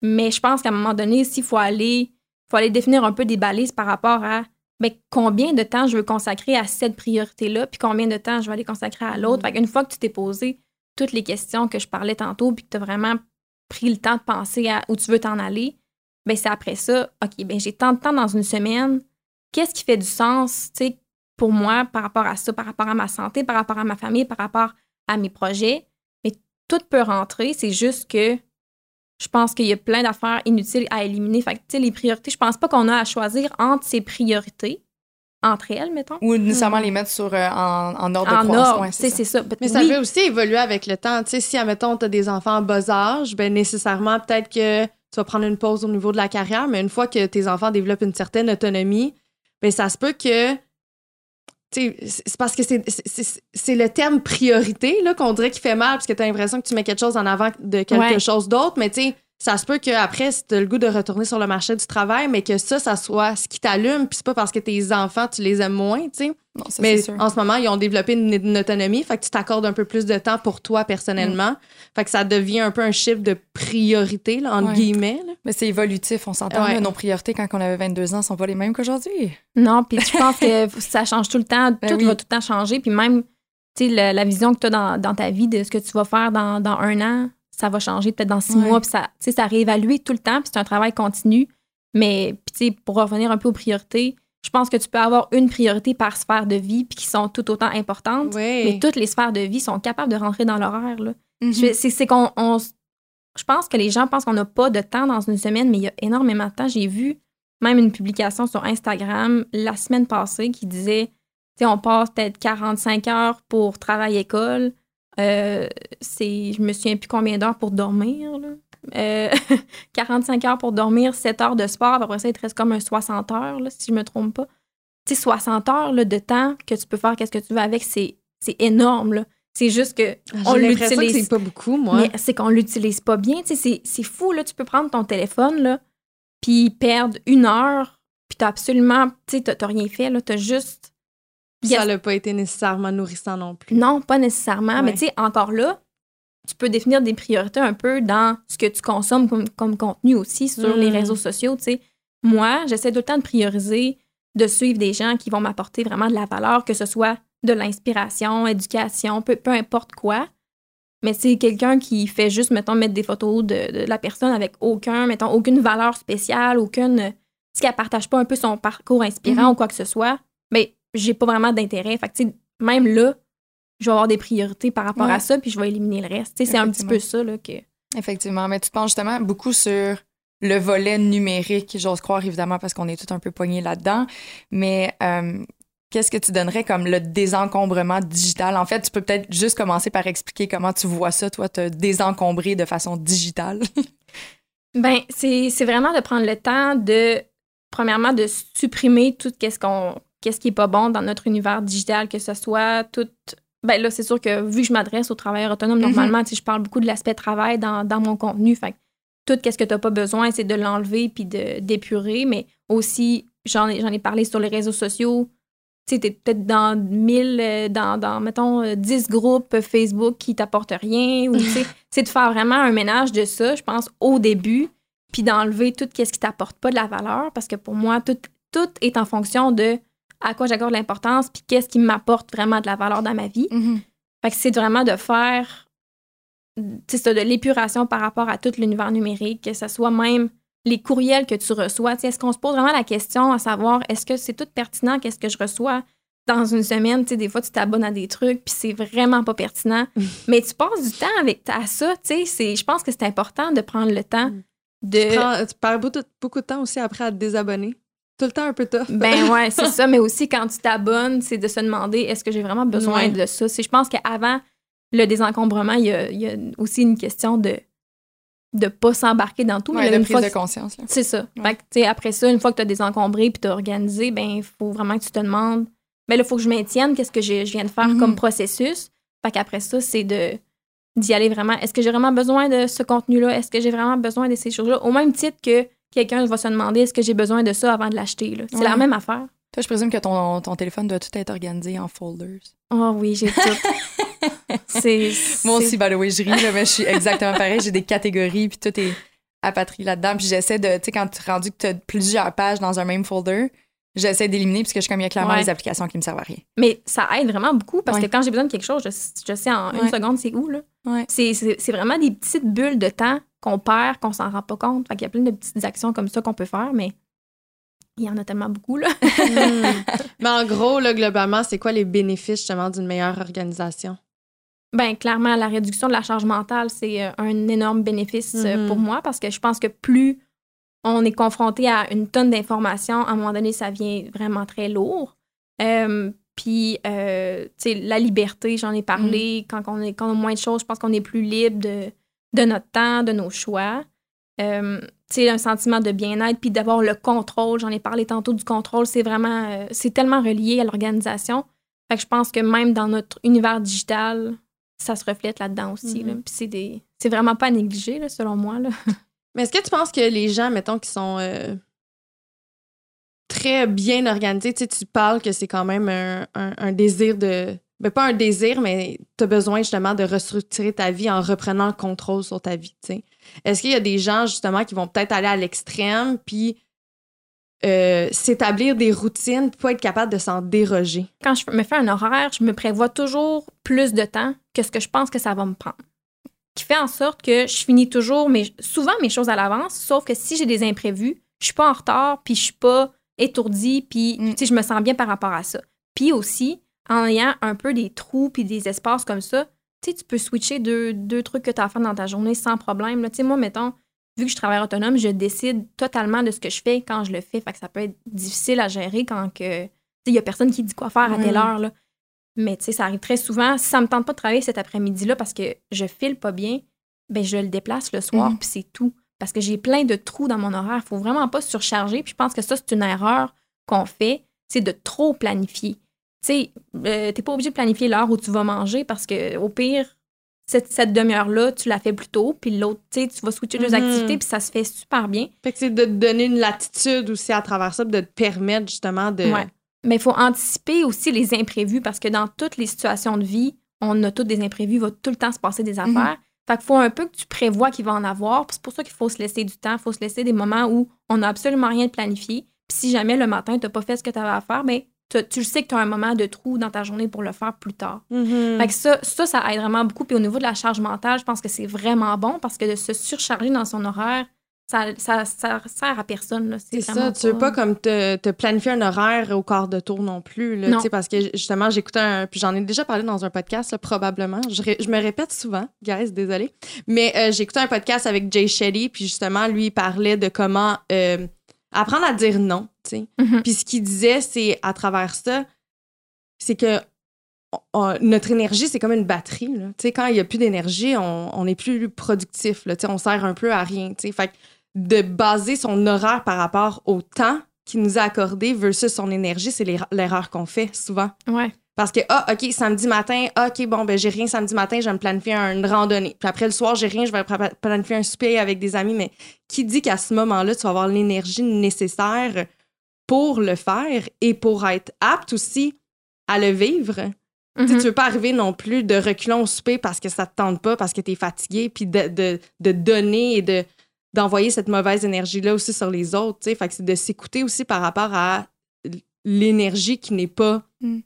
mais je pense qu'à un moment donné, s'il faut aller, faut aller définir un peu des balises par rapport à ben, combien de temps je veux consacrer à cette priorité-là, puis combien de temps je vais aller consacrer à l'autre. Fait qu'une fois que tu t'es posé toutes les questions que je parlais tantôt, puis que tu as vraiment pris le temps de penser à où tu veux t'en aller, ben c'est après ça, OK, ben j'ai tant de temps dans une semaine, qu'est-ce qui fait du sens, tu sais, pour moi par rapport à ça, par rapport à ma santé, par rapport à ma famille, par rapport à mes projets? Mais tout peut rentrer, c'est juste que je pense qu'il y a plein d'affaires inutiles à éliminer. Fait que, tu sais, les priorités, je pense pas qu'on a à choisir entre ces priorités, entre elles, mettons.
Ou nécessairement les mettre sur, euh, en, en ordre de
en
croissance. ouais,
tu sais,
c'est
c'est ça.
Mais ça
Oui,
peut aussi évoluer avec le temps. Tu sais, si, admettons, tu as des enfants en bas âge, ben nécessairement, peut-être que tu vas prendre une pause au niveau de la carrière, mais une fois que tes enfants développent une certaine autonomie, ben ça se peut que. C'est parce que c'est- le terme priorité là, qu'on dirait qui fait mal, parce que tu as l'impression que tu mets quelque chose en avant de quelque
Ouais.
chose d'autre, mais tu sais, ça se peut qu'après, si tu as le goût de retourner sur le marché du travail, mais que ça, ça soit ce qui t'allume, puis c'est pas parce que tes enfants, tu les aimes moins, tu sais.
Non, ça,
Mais
c'est sûr.
en ce moment, ils ont développé une, une autonomie, fait que tu t'accordes un peu plus de temps pour toi personnellement. Fait que ça devient un peu un chiffre de priorité, là, entre
Ouais.
guillemets. là.
Mais c'est évolutif, on s'entend.
Ouais.
nos priorités quand on avait 22 ans sont pas les mêmes qu'aujourd'hui.
Non, puis je pense que [laughs] ça change tout le temps.
Ben
tout
oui.
va tout le temps changer. Puis même, tu sais, la, la vision que tu as dans, dans ta vie de ce que tu vas faire dans, dans un an, ça va changer peut-être dans six
Ouais.
mois. Puis ça, tu sais, ça réévalue tout le temps. Puis c'est un travail continu. Mais, puis tu sais, pour revenir un peu aux priorités, je pense que tu peux avoir une priorité par sphère de vie, puis qui sont tout autant importantes. Mais toutes les sphères de vie sont capables de rentrer dans l'horaire. là.
Mhm.
Je- C'est c'est qu'on. on je pense que les gens pensent qu'on n'a pas de temps dans une semaine, mais il y a énormément de temps. J'ai vu même une publication sur Instagram la semaine passée qui disait on passe peut-être 45 heures pour travail-école. Euh, c'est, je me souviens plus combien d'heures pour dormir. là. Euh, [laughs] 45 heures pour dormir, 7 heures de sport. Après ça, il te reste comme un 60 heures, là, si je me trompe pas. Tu sais, 60 heures là, de temps que tu peux faire qu'est-ce que tu veux avec, c'est, c'est énorme. là. C'est juste que on
l'impression que
l'utilise
c'est pas beaucoup, moi.
mais c'est qu'on l'utilise pas bien. Tu sais, c'est- c'est fou, là. Tu peux prendre ton téléphone, là, puis perdre une heure, puis t'as absolument... Tu sais, t'as rien fait, là. T'as juste...
Ça n'a pas été nécessairement nourrissant non plus.
Non, pas nécessairement.
Ouais.
Mais tu sais, encore là, tu peux définir des priorités un peu dans ce que tu consommes comme, comme contenu aussi sur
Mm.
les réseaux sociaux, tu sais. Moi, j'essaie tout le temps de prioriser, de suivre des gens qui vont m'apporter vraiment de la valeur, que ce soit de l'inspiration, éducation, peu, peu importe quoi. Mais c'est quelqu'un qui fait juste, mettons, mettre des photos de, de la personne avec aucun, mettons, aucune valeur spéciale, aucune. Si elle partage pas un peu son parcours inspirant
Mhm.
ou quoi que ce soit, mais j'ai pas vraiment d'intérêt. Fait que, tu sais, même là, je vais avoir des priorités par rapport
Ouais.
à ça, puis je vais éliminer le reste. Tu sais, c'est un petit peu ça, là, que.
Effectivement. Mais tu te penches justement beaucoup sur le volet numérique, j'ose croire évidemment parce qu'on est tout un peu poigné là-dedans. Mais euh, qu'est-ce que tu donnerais comme le désencombrement digital? En fait, tu peux peut-être juste commencer par expliquer comment tu vois ça, toi, te désencombrer de façon digitale. [laughs]
Ben, c'est vraiment de prendre le temps de, premièrement, de supprimer tout qu'est-ce qu'on qu'est-ce qui est pas bon dans notre univers digital, que ce soit tout. Ben là, c'est sûr que vu que je m'adresse aux travailleurs autonomes,
Mhm.
normalement, sais, je parle beaucoup de l'aspect travail dans, dans mon contenu. Fait tout qu'est-ce que tu n'as pas besoin, c'est de l'enlever puis de d'épurer. Mais aussi, j'en ai, j'en ai parlé sur les réseaux sociaux. Tu sais, t'es peut-être dans 1000, euh, dans, dans, mettons, euh, 10 groupes Facebook qui t'apportent rien. Ou, tu sais, [laughs] c'est de faire vraiment un ménage de ça, je pense, au début, puis d'enlever tout ce qui t'apporte pas de la valeur. Parce que pour moi, tout, tout est en fonction de à quoi j'accorde l'importance, puis qu'est-ce qui m'apporte vraiment de la valeur dans ma vie. Fait que c'est vraiment de faire tu sais, ça, de l'épuration par rapport à tout l'univers numérique, que ce soit même les courriels que tu reçois. Tu sais, Est-ce qu'on se pose vraiment la question à savoir est-ce que c'est tout pertinent, qu'est-ce que je reçois dans une semaine? Des fois, tu t'abonnes à des trucs, puis c'est vraiment pas pertinent. [laughs] Mais tu passes du temps avec à ça. tu sais, c'est- Je pense que c'est important de prendre le temps de.
Tu, prends- tu perds beaucoup, beaucoup de temps aussi après à te désabonner. Tout le temps un peu tough.
Ben [laughs] ouais, c'est ça. Mais aussi, quand tu t'abonnes, c'est de se demander est-ce que j'ai vraiment besoin
Ouais.
de ça? Je pense qu'avant le désencombrement, il y, a, il y a aussi une question de de pas s'embarquer dans tout.
Ouais,
mais
de
une
prise
fois
de conscience.
c'est ça.
Ouais.
Fait que, tu sais, après ça, une fois que tu as désencombré puis tu as organisé, ben il faut vraiment que tu te demandes ben là, il faut que je maintienne qu'est-ce que je, je viens de faire
Mhm.
comme processus. Fait qu'après ça, c'est de d'y aller vraiment. Est-ce que j'ai vraiment besoin de ce contenu-là? Est-ce que j'ai vraiment besoin de ces choses-là? Au même titre que quelqu'un va se demander est-ce que j'ai besoin de ça avant de l'acheter. C'est
Ouais.
la même affaire.
Toi, je présume que ton, ton téléphone doit tout être organisé en folders.
Oh oui, j'ai tout. [laughs] c'est,
Moi aussi, by the way, je ris, là, mais je suis exactement pareil. J'ai des catégories, puis tout est apatrie là-dedans. Puis j'essaie de, tu sais, quand tu es rendu que tu as plusieurs pages dans un même folder, j'essaie d'éliminer, parce que je suis comme, il y a clairement
Ouais.
des applications qui me servent à rien.
Mais ça aide vraiment beaucoup parce
Ouais.
que quand j'ai besoin de quelque chose, je, je sais en une
Ouais.
seconde c'est où. Là.
Ouais.
C'est, c'est- c'est vraiment des petites bulles de temps qu'on perd, qu'on s'en rend pas compte. Fait qu'il y a plein de petites actions comme ça qu'on peut faire, mais il y en a tellement beaucoup. Là. [laughs]
Hmm. Mais en gros, là, globalement, c'est quoi les bénéfices justement d'une meilleure organisation?
Ben clairement, la réduction de la charge mentale, c'est euh, un énorme bénéfice euh,
Mhm.
pour moi parce que je pense que plus on est confronté à une tonne d'informations, à un moment donné, ça devient vraiment très lourd. Euh, puis, euh, tu sais, la liberté, j'en ai parlé. Quand, on est, quand on a moins de choses, je pense qu'on est plus libre de, de notre temps, de nos choix. Euh, tu sais, un sentiment de bien-être, puis d'avoir le contrôle. J'en ai parlé tantôt du contrôle. C'est vraiment, c'est tellement relié à l'organisation. Fait que je pense que même dans notre univers digital, ça se reflète là-dedans aussi. là.
Mhm.
Puis c'est des, c'est vraiment pas là, selon moi. Là. [laughs]
Mais est-ce que tu penses que les gens, mettons, qui sont euh, très bien organisés, tu parles que c'est quand même un désir de. Ben, pas un désir, mais tu as besoin justement de restructurer ta vie en reprenant le contrôle sur ta vie, tu sais. Est-ce qu'il y a des gens, justement, qui vont peut-être aller à l'extrême, puis euh, s'établir des routines, puis pas être capable de s'en déroger?
Quand je me fais un horaire, je me prévois toujours plus de temps que ce que je pense que ça va me prendre. Qui fait en sorte que je finis toujours, mes, souvent mes choses à l'avance, sauf que si j'ai des imprévus, je suis pas en retard, puis je suis pas étourdie, puis
Mm.
je me sens bien par rapport à ça. Puis aussi, en ayant un peu des trous puis des espaces comme ça, tu peux switcher deux, deux trucs que tu as à faire dans ta journée sans problème. là. Moi, mettons, vu que je travaille autonome, je décide totalement de ce que je fais quand je le fais. Fait que ça peut être difficile à gérer quand que. Il y a personne qui dit quoi faire à telle heure. Là. Mais tu sais, ça arrive très souvent. Si ça me tente pas de travailler cet après-midi-là parce que je file pas bien, ben je le déplace le soir,
Mhm.
puis c'est tout. Parce que j'ai plein de trous dans mon horaire. Faut vraiment pas surcharger. Puis je pense que ça, c'est une erreur qu'on fait, c'est de trop planifier. Tu sais, euh, t'es pas obligé de planifier l'heure où tu vas manger parce que au pire, cette, cette demi-heure-là, tu la fais plus tôt, puis l'autre, tu sais, tu vas switcher deux
Mhm.
activités, puis ça se fait super bien.
Fait que c'est de te donner une latitude aussi à travers ça, de te permettre justement de.
Ouais. Mais il faut anticiper aussi les imprévus parce que dans toutes les situations de vie, on a tous des imprévus, il va tout le temps se passer des affaires. Fait qu'il faut un peu que tu prévois qu'il va en avoir. Puis C'est pour ça qu'il faut se laisser du temps, il faut se laisser des moments où on n'a absolument rien de planifié. Puis si jamais le matin, tu n'as pas fait ce que tu avais à faire, ben, tu sais que tu as un moment de trou dans ta journée pour le faire plus tard.
Mhm.
Fait que ça, ça, ça aide vraiment beaucoup. Puis au niveau de la charge mentale, je pense que c'est vraiment bon parce que de se surcharger dans son horaire, ça, ça, ça sert à personne.
C'est ça, tu veux pas comme te, te planifier un horaire au quart de tour non plus. Là,
Non.
Parce que justement, j'écoutais un. Puis j'en ai déjà parlé dans un podcast, là, probablement. Je, ré- je me répète souvent, guys, désolé. Mais euh, j'écoutais un podcast avec Jay Shetty, puis justement, lui, il parlait de comment euh, apprendre à dire non.
Mhm.
Puis ce qu'il disait, c'est à travers ça, c'est que on- notre énergie, c'est comme une batterie. là. Quand il n'y a plus d'énergie, on, on est plus productif. Là, on sert un peu à rien. Fait que de baser son horaire par rapport au temps qu'il nous a accordé versus son énergie, c'est l'er- l'erreur qu'on fait souvent.
Ouais.
Parce que, ah, OK, samedi matin, ah, OK, bon, ben, j'ai rien samedi matin, je vais me planifier une randonnée. Puis après, le soir, j'ai rien, je vais planifier un souper avec des amis. Mais qui dit qu'à ce moment-là, tu vas avoir l'énergie nécessaire pour le faire et pour être apte aussi à le vivre? Tu sais,
Mhm.
Tu veux pas arriver non plus de reculons au souper parce que ça te tente pas, parce que tu es fatigué, puis de, de, de donner et de d'envoyer cette mauvaise énergie-là aussi sur les autres. tu sais. Fait que c'est de s'écouter aussi par rapport à l'énergie qui n'est pas.
Mm.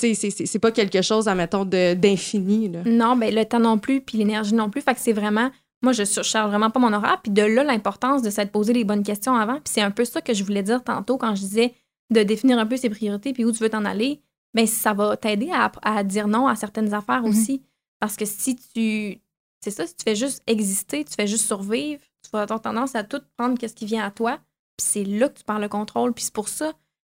Sais, c'est- pas quelque chose, admettons, d'infini.
Non, ben le temps non plus, puis l'énergie non plus. Fait que c'est vraiment. Moi, je surcharge vraiment pas mon horaire. Puis de là, l'importance de s'être posé les bonnes questions avant. Puis c'est un peu ça que je voulais dire tantôt quand je disais de définir un peu ses priorités puis où tu veux t'en aller. Ben ça va t'aider à, à dire non à certaines affaires
Mhm.
aussi. Parce que si tu. C'est ça, si tu fais juste exister, tu fais juste survivre, vas avoir tendance à tout prendre qu'est-ce qui vient à toi. Puis c'est là que tu perds le contrôle. Puis c'est pour ça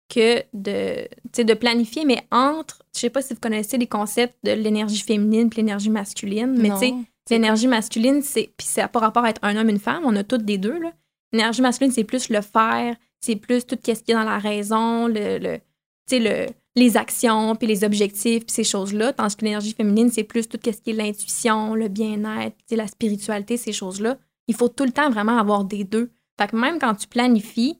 que de, de planifier, mais entre, je sais pas si vous connaissez les concepts de l'énergie féminine puis l'énergie masculine, mais tu sais, l'énergie masculine, c'est, puis pas rapport à être un homme, une femme, on a toutes des deux, là. L'énergie masculine, c'est plus le faire, c'est plus tout ce qu'il y a dans la raison, le, le, tu sais, le, les actions, puis les objectifs, puis ces choses-là. Tandis que l'énergie féminine, c'est plus tout ce qui est l'intuition, le bien-être, la spiritualité, ces choses-là. Il faut tout le temps vraiment avoir des deux. Fait que même quand tu planifies,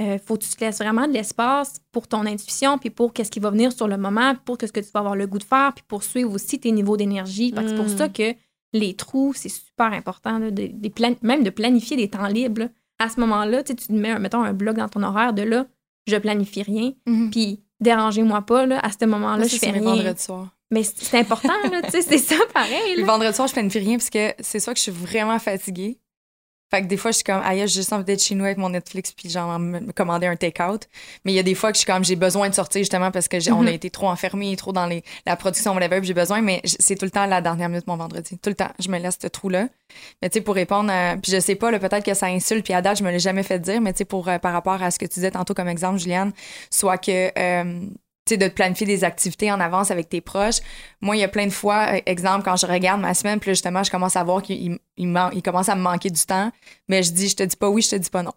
euh, faut que tu te laisses vraiment de l'espace pour ton intuition, puis pour qu'est-ce qui va venir sur le moment, pour qu'est-ce que tu vas avoir le goût de faire, puis pour suivre aussi tes niveaux d'énergie. Que C'est pour
Mm.
ça que les trous, c'est super important, là, de, de plan- même de planifier des temps libres. là. À ce moment-là, tu te mets, mettons, un bloc dans ton horaire de là, je planifie rien,
Mhm.
puis dérangez-moi pas, là, à ce moment-là, je
ça,
fais rien.
vendredis soirs.
Mais c'est important, là, tu sais, c'est ça pareil. [laughs]
Le vendredi soir, je planifie rien parce que c'est soit que je suis vraiment fatiguée. Fait que des fois, je suis comme, aïe, j'ai juste envie d'être chez nous avec mon Netflix puis genre me commander un take-out. Mais il y a des fois que je suis comme, j'ai besoin de sortir justement parce que j'ai- on a
Mhm.
été trop enfermés, trop dans les, la production, whatever, j'ai besoin. Mais c'est tout le temps la dernière minute mon vendredi. Tout le temps. Je me laisse ce trou-là. Mais tu sais, pour répondre à, puis je sais pas, là, peut-être que ça insulte, puis à date, je me l'ai jamais fait dire, mais tu sais, pour, euh, par rapport à ce que tu disais tantôt comme exemple, Juliane, soit que, euh, sais, de te planifier des activités en avance avec tes proches. Moi, il y a plein de fois, euh, exemple, quand je regarde ma semaine, puis là, justement, je commence à voir qu'il il, il man- il commence à me manquer du temps, mais je dis, je te dis pas oui, je te dis pas non.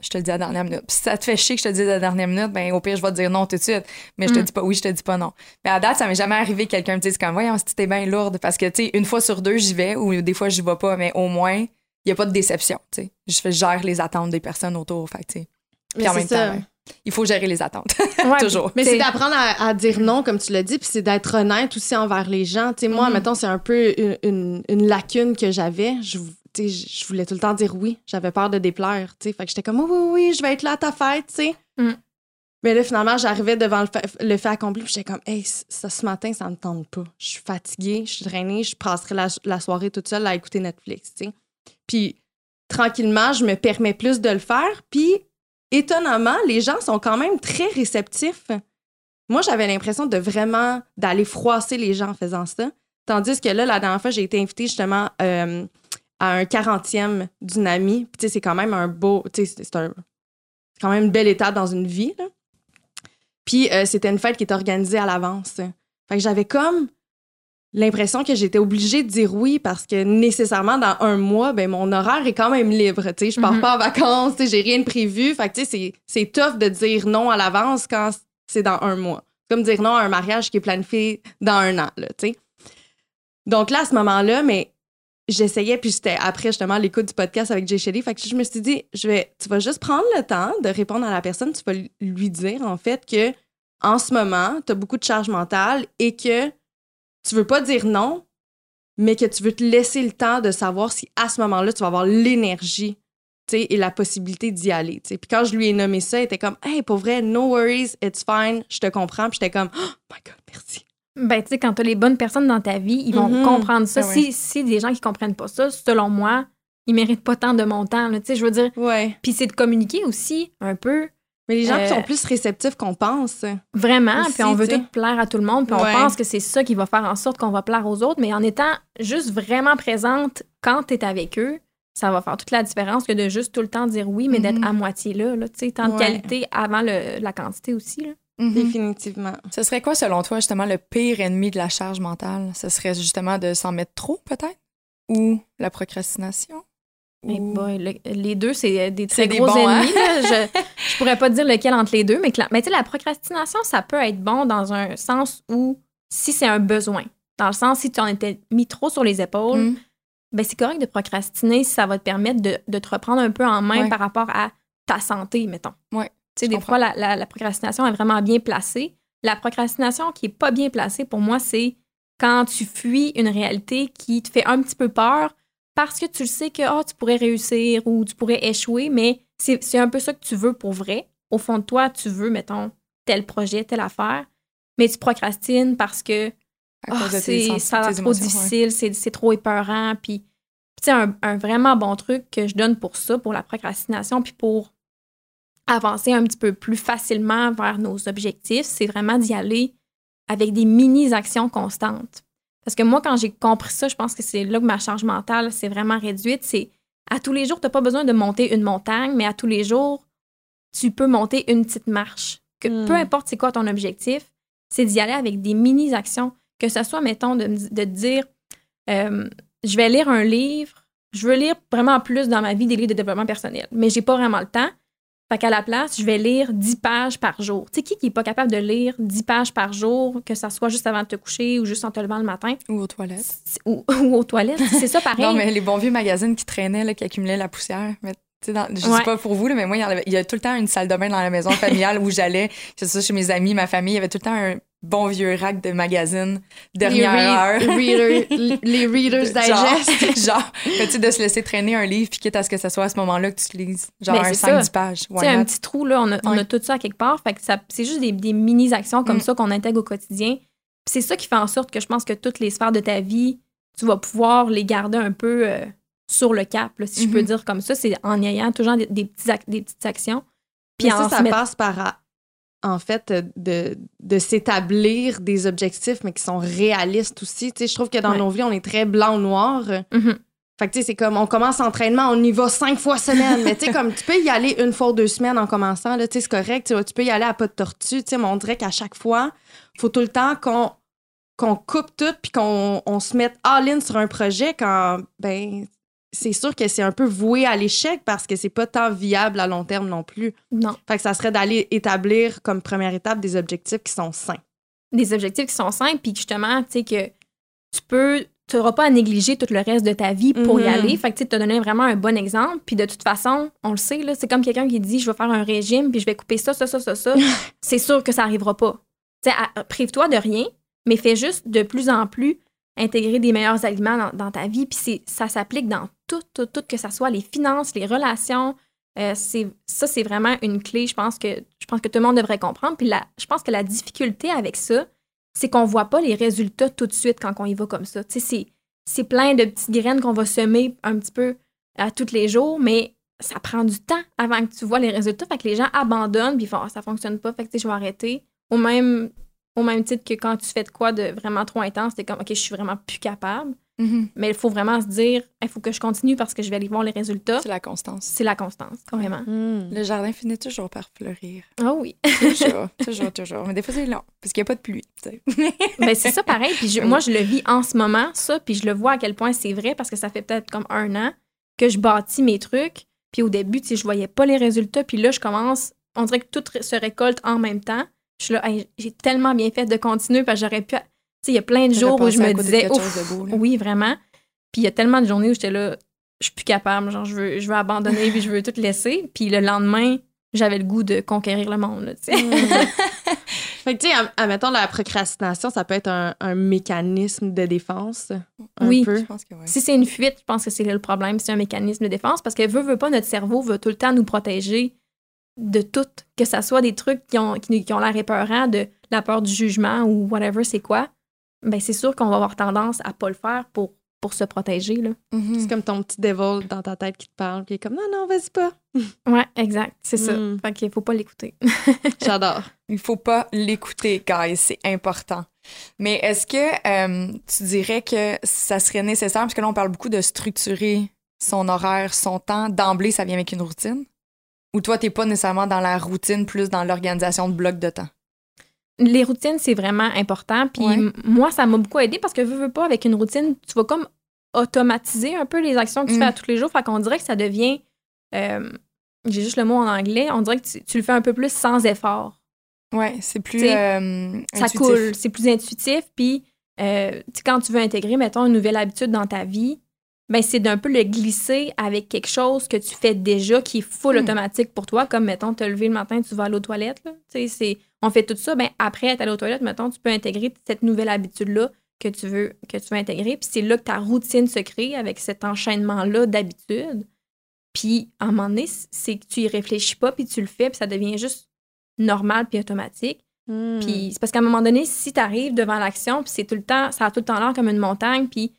Je te le dis à la dernière minute. Puis si ça te fait chier que je te dise à la dernière minute, ben au pire, je vais te dire non tout de suite. Mais je te
Mm.
dis pas oui, je te dis pas non. Mais à date, ça m'est jamais arrivé que quelqu'un me dise comme, voyons, si t'es bien lourde. Parce que, tu sais, une fois sur deux, j'y vais, ou des fois, j'y vais pas, mais au moins, il y a pas de déception, tu sais. Je gère les attentes des personnes autour, fait tu sais. Puis
Mais
en même
ça.
temps, ben, il faut gérer les attentes. [laughs]
Ouais,
Toujours.
Mais
T'sais-
c'est d'apprendre à, à dire non, comme tu l'as dit, puis c'est d'être honnête aussi envers les gens. Tu sais, moi,
Mhm.
mettons, c'est un peu une, une- une lacune que j'avais. Je, tu sais, je voulais tout le temps dire oui. J'avais peur de déplaire. tu sais. Fait que j'étais comme, oui, oui, oui, je vais être là à ta fête, tu sais.
Mhm.
Mais là, finalement, j'arrivais devant le fait, le fait accompli, puis j'étais comme, hey, ça, ce matin, ça me tente pas. Je suis fatiguée, je suis drainée, je passerai la, la soirée toute seule à écouter Netflix, tu sais. Puis, tranquillement, je me permets plus de le faire, puis étonnamment, les gens sont quand même très réceptifs. Moi, j'avais l'impression de vraiment d'aller froisser les gens en faisant ça. Tandis que là, la dernière fois, j'ai été invitée justement euh, à un 40e d'une amie. C'est quand même un beau. Tu sais, c'est- quand même une belle étape dans une vie. Puis, euh, c'était une fête qui était organisée à l'avance. Fait que j'avais comme l'impression que j'étais obligée de dire oui parce que nécessairement dans un mois, ben mon horaire est quand même libre. Tu sais, je pars
Mhm.
pas en vacances, tu sais, j'ai rien de prévu. Fait que tu sais, c'est- tough de dire non à l'avance quand c'est dans un mois. Comme dire non à un mariage qui est planifié dans un an, là, tu sais. Donc là, à ce moment-là, mais j'essayais, puis j'étais après justement l'écoute du podcast avec Jay Shelly. Fait que je me suis dit, je vais, tu vas juste prendre le temps de répondre à la personne. Tu vas lui dire, en fait, que en ce moment, tu as beaucoup de charge mentale et que tu veux pas dire non, mais que tu veux te laisser le temps de savoir si à ce moment-là, tu vas avoir l'énergie et la possibilité d'y aller. tu sais. Puis quand je lui ai nommé ça, il était comme Hey, pour vrai, no worries, it's fine, je te comprends. Puis j'étais comme Oh my God, merci.
Ben, tu sais, quand tu as les bonnes personnes dans ta vie, ils vont
Mhm.
comprendre ça.
Ouais.
si, si des gens qui comprennent pas ça, selon moi, ils méritent pas tant de mon temps. Tu sais, je veux dire.
Ouais.
Puis c'est de communiquer aussi un peu,
Mais les gens
Euh,
sont plus réceptifs qu'on pense.
vraiment. Puis on veut tout plaire à tout le monde. Puis
Ouais.
on pense que c'est ça qui va faire en sorte qu'on va plaire aux autres. Mais en étant juste vraiment présente quand tu es avec eux, ça va faire toute la différence que de juste tout le temps dire oui, mais d'être
Mhm.
à moitié là. là tu sais, tant de qualité avant le- la quantité aussi. Là.
Mhm.
Définitivement.
Ce serait quoi, selon toi, justement, le pire ennemi de la charge mentale? Ce serait justement de s'en mettre trop, peut-être? Ou la procrastination?
Mais boy, le- les deux, c'est des très
des
gros
bons, hein?
ennemis. Je, [laughs] je pourrais pas dire lequel entre les deux, mais, cla- mais tu sais, la procrastination, ça peut être bon dans un sens où si c'est un besoin. Dans le sens, si tu en étais mis trop sur les épaules,
Mm.
ben c'est correct de procrastiner si ça va te permettre de, de te reprendre un peu en main
Ouais.
par rapport à ta santé, mettons.
Ouais,
Tu sais, des
comprends.
fois, la, la- la procrastination est vraiment bien placée. La procrastination qui est pas bien placée, pour moi, c'est quand tu fuis une réalité qui te fait un petit peu peur parce que tu le sais que oh, tu pourrais réussir ou tu pourrais échouer, mais c'est un peu ça que tu veux pour vrai. Au fond de toi, tu veux, mettons, tel projet, telle affaire, mais tu procrastines parce que ah, c'est ça trop
ouais.
difficile, c'est c'est trop épeurant. Puis, tu sais, un, un vraiment bon truc que je donne pour ça, pour la procrastination, puis pour avancer un petit peu plus facilement vers nos objectifs, c'est vraiment d'y aller avec des mini-actions constantes. Parce que moi, quand j'ai compris ça, je pense que c'est là que ma charge mentale s'est vraiment réduite. C'est à tous les jours, tu n'as pas besoin de monter une montagne, mais à tous les jours, tu peux monter une petite marche. Que
Mm.
peu importe c'est quoi ton objectif, c'est d'y aller avec des mini-actions. Que ce soit, mettons, de, de dire euh, je vais lire un livre, je veux lire vraiment plus dans ma vie des livres de développement personnel, mais j'ai pas vraiment le temps. Fait qu'à la place, je vais lire 10 pages par jour. Tu sais, qui qui est pas capable de lire 10 pages par jour, que ça soit juste avant de te coucher ou juste en te levant le matin?
Ou aux toilettes.
C'est- ou, [laughs] ou aux toilettes? C'est ça pareil.
Non, mais les bons vieux magazines qui traînaient, là, qui accumulaient la poussière. Mais dans- je
Ouais.
sais pas pour vous, là, mais moi, il y, avait- il y a tout le temps une salle de bain dans la maison familiale où j'allais, que ce soit chez mes amis, ma famille, il y avait tout le temps un bon vieux rack de magazines, dernière
les,
heure.
reader- les Reader's [laughs] Digest. [laughs]
Genre, tu sais, de se laisser traîner un livre, puis quitte à ce que ce soit à ce moment-là que tu lises, genre
Ben,
un
c'est
5-10
ça.
pages?
Tu un petit trou, là, on a, on a tout ça à quelque part. Fait que ça, c'est juste des, des mini-actions comme
Mm.
ça qu'on intègre au quotidien. Puis c'est ça qui fait en sorte que je pense que toutes les sphères de ta vie, tu vas pouvoir les garder un peu euh, sur le cap, là, si je peux
Mhm.
dire comme ça. C'est en ayant toujours des, des, petits ac- des petites actions. Puis
ça, ça passe par, en fait, euh, de, de s'établir des objectifs, mais qui sont réalistes aussi. Tu sais, je trouve que dans
Ouais.
nos vies, on est très blanc ou noir.
Mhm.
Fait que, tu sais, c'est comme, on commence l'entraînement, on y va cinq fois semaine. mais tu sais, comme, tu peux y aller une fois ou deux semaines en commençant, là, tu sais, c'est correct. Tu vois, tu peux y aller à pas de tortue, tu sais, mais on dirait qu'à chaque fois, faut tout le temps qu'on qu'on coupe tout puis qu'on on se mette all-in sur un projet quand, ben, c'est sûr que c'est un peu voué à l'échec parce que c'est pas tant viable à long terme non plus.
Non.
Fait que ça serait d'aller établir comme première étape des objectifs qui sont sains.
Des objectifs qui sont simples, puis justement, tu sais, que tu peux. Tu n'auras pas à négliger tout le reste de ta vie pour y
Mhm.
aller. Fait que tu te donner vraiment un bon exemple. Puis de toute façon, on le sait, là, c'est comme quelqu'un qui dit Je vais faire un régime, puis je vais couper ça, ça, ça, ça, ça. [laughs] c'est sûr que ça n'arrivera pas. Tu sais, prive-toi de rien, mais fais juste de plus en plus intégrer des meilleurs aliments dans, dans ta vie. Puis ça s'applique dans tout, tout, tout, que ce soit les finances, les relations. Euh, ça, c'est vraiment une clé, je pense que je pense que tout le monde devrait comprendre. Puis je pense que la difficulté avec ça, c'est qu'on voit pas les résultats tout de suite quand on y va comme ça. C'est, plein de petites graines qu'on va semer un petit peu à tous les jours, mais ça prend du temps avant que tu vois les résultats. Fait que les gens abandonnent, puis ils font Ah, ça fonctionne pas, fait que je vais arrêter. Au même, au même titre que quand tu fais de quoi de vraiment trop intense, t'es comme OK, je suis vraiment plus capable.
Mhm.
Mais il faut vraiment se dire il faut que je continue parce que je vais aller voir les résultats.
C'est la constance.
C'est la constance, carrément.
Le jardin finit toujours par fleurir.
Ah oui. [laughs]
Toujours, [laughs] toujours, toujours. Mais des fois, c'est long, parce qu'il n'y a pas de pluie.
Ben, [laughs] c'est ça pareil. Puis je- moi, je le vis en ce moment, ça, puis je le vois à quel point c'est vrai parce que ça fait peut-être comme un an que je bâtis mes trucs. Puis au début, tu sais, je voyais pas les résultats. Puis là, je commence, on dirait que tout se récolte en même temps. Je suis là, Hey, j'ai tellement bien fait de continuer parce que j'aurais pu. Il y a plein de jours où je me disais,
quelque
Ouf,
chose de beau, là.
oui, vraiment. Puis il y a tellement de journées où j'étais là, je suis plus capable, genre, je veux, je veux abandonner, [laughs] puis je veux tout laisser. Puis le lendemain, j'avais le goût de conquérir le monde, là, tu sais. [laughs]
Fait que, tu sais, admettons, la procrastination, ça peut être un, un mécanisme de défense. Un
Oui.
peu.
Je pense que oui.
Si c'est une fuite, je pense que c'est là le problème. C'est un mécanisme de défense parce que veut, veut pas, notre cerveau veut tout le temps nous protéger de tout, que ça soit des trucs qui ont, qui, qui ont l'air épeurants, de la peur du jugement ou whatever, c'est quoi. Ben, c'est sûr qu'on va avoir tendance à pas le faire pour, pour se protéger, là.
Mhm.
C'est comme ton petit devil dans ta tête qui te parle, qui est comme non, non, vas-y pas. [laughs]
Ouais, exact, c'est ça.
Mm.
Fait qu'il faut pas l'écouter. [laughs]
J'adore.
Il faut pas l'écouter, guys, c'est important. Mais est-ce que euh, tu dirais que ça serait nécessaire, parce que là, on parle beaucoup de structurer son horaire, son temps, d'emblée, ça vient avec une routine? Ou toi, t'es pas nécessairement dans la routine, plus dans l'organisation de blocs de temps?
Les routines, c'est vraiment important. Puis
Ouais.
moi, ça m'a beaucoup aidé parce que veux, veux pas, avec une routine, tu vas comme automatiser un peu les actions que tu
Mm.
fais à tous les jours. Fait qu'on dirait que ça devient. euh, J'ai juste le mot en anglais. On dirait que tu, tu le fais un peu plus sans effort.
Ouais, c'est plus euh,
Ça
intuitif.
coule, c'est plus intuitif. Puis euh, quand tu veux intégrer, mettons, une nouvelle habitude dans ta vie, ben c'est d'un peu le glisser avec quelque chose que tu fais déjà qui est full
Mm.
automatique pour toi, comme mettons, te lever le matin, tu vas aller aux toilettes. Là. Tu sais, c'est- on fait tout ça, ben après être allé aux toilettes, mettons, tu peux intégrer cette nouvelle habitude-là que tu veux que tu veux intégrer. Puis c'est là que ta routine se crée avec cet enchaînement-là d'habitudes. Puis à un moment donné, c'est que tu y réfléchis pas, puis tu le fais, puis ça devient juste normal puis automatique.
Hmm.
Puis c'est parce qu'à un moment donné, si tu arrives devant l'action, puis c'est tout le temps, ça a tout le temps l'air comme une montagne, puis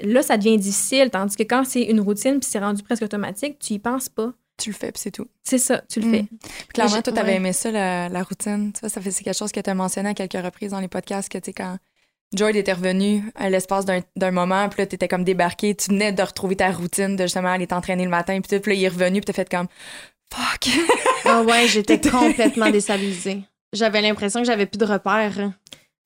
là, ça devient difficile. Tandis que quand c'est une routine, puis c'est rendu presque automatique, tu y penses pas.
Tu le fais, puis c'est tout.
C'est ça, tu le fais.
Puis clairement, toi, t'avais
ouais.
aimé ça, la, la routine. Tu vois, ça fait, c'est quelque chose que tu as mentionné à quelques reprises dans les podcasts, que tu sais, quand Joy était revenu à l'espace d'un, d'un moment, puis là, t'étais comme débarqué, tu venais de retrouver ta routine de justement aller t'entraîner le matin, puis tout, puis là, il est revenu, puis t'as fait comme fuck. [laughs]
Ah ouais, j'étais complètement déstabilisée. J'avais l'impression que j'avais plus de repères.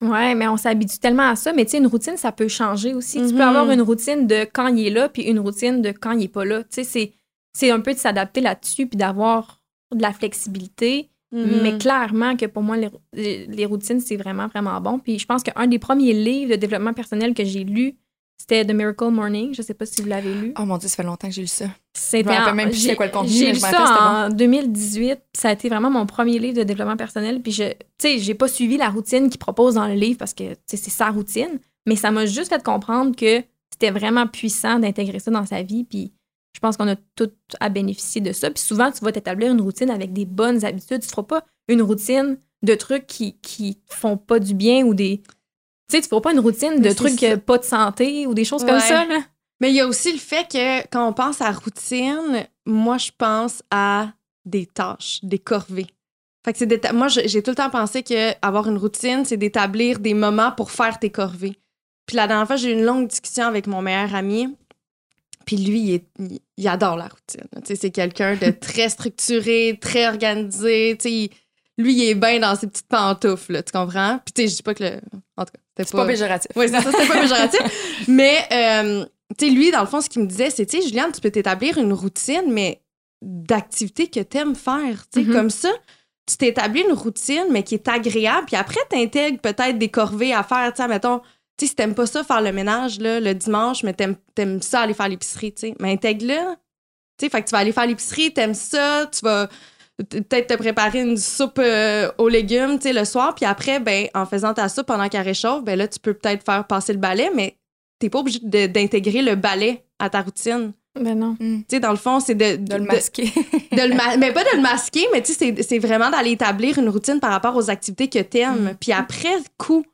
Ouais, mais on s'habitue tellement à ça. Mais tu sais, une routine, ça peut changer aussi. Tu peux avoir une routine de quand il est là, puis une routine de quand il est pas là. Tu sais, c'est, c'est un peu de s'adapter là-dessus, puis d'avoir de la flexibilité.
Mhm.
Mais clairement que pour moi, les, les- routines, c'est vraiment, vraiment bon. Puis je pense qu'un des premiers livres de développement personnel que j'ai lu, C'était The Miracle Morning. Je sais pas si vous l'avez lu.
Oh mon Dieu, ça fait longtemps que j'ai lu ça.
C'était
Je me rappelle
en-
même plus quoi le contenu,
J'ai lu ça en 2018. Ça a été vraiment mon premier livre de développement personnel. Puis je, tu sais, j'ai pas suivi la routine qu'il propose dans le livre parce que c'est sa routine. Mais ça m'a juste fait comprendre que c'était vraiment puissant d'intégrer ça dans sa vie. Puis je pense qu'on a tout à bénéficier de ça. Puis souvent, tu vas t'établir une routine avec des bonnes habitudes. Tu ne feras pas une routine de trucs qui, qui font pas du bien ou des. Tu sais, tu feras pas une routine de trucs
ça.
pas de santé ou des choses comme ça. Là.
Mais il y a aussi le fait que quand on pense à routine, moi, je pense à des tâches, des corvées. Fait que c'est moi, j'ai tout le temps pensé que avoir une routine, c'est d'établir des moments pour faire tes corvées. Puis la dernière fois, j'ai eu une longue discussion avec mon meilleur ami. Puis lui, il, est- il- il adore la routine. Tu c'est quelqu'un de très structuré, très organisé. Tu il- lui, il est bien dans ses petites pantoufles, là, tu comprends? Puis tu sais, je dis pas que le... En tout cas, c'était
C'est pas péjoratif.
oui, c'est ça, c'était pas péjoratif. [laughs] Mais, euh, tu sais, lui, dans le fond, ce qu'il me disait, c'est, tu sais, Juliane, tu peux t'établir une routine, mais d'activités que t'aimes faire. Tu sais,
Mhm.
comme ça, tu t'établis une routine, mais qui est agréable. Puis après, t'intègres peut-être des corvées à faire. Tu sais, mettons, tu sais, si t'aimes pas ça, faire le ménage, là, le dimanche, mais t'aimes, t'aimes ça, aller faire l'épicerie, tu sais. Mais intègre-le. Tu sais, fait que tu vas aller faire l'épicerie, t'aimes ça, tu vas peut-être te préparer une soupe euh, aux légumes, tu sais, le soir. Puis après, ben, en faisant ta soupe pendant qu'elle réchauffe, ben là, tu peux peut-être faire passer le balai, mais t'es pas obligé de- d'intégrer le balai à ta routine.
Ben non.
Hmm.
Tu sais, dans le fond, c'est de,
De le masquer.
de le ma- mais pas de le masquer, mais tu sais, c'est- c'est vraiment d'aller établir une routine par rapport aux activités que t'aimes.
Mm.
Puis après coup,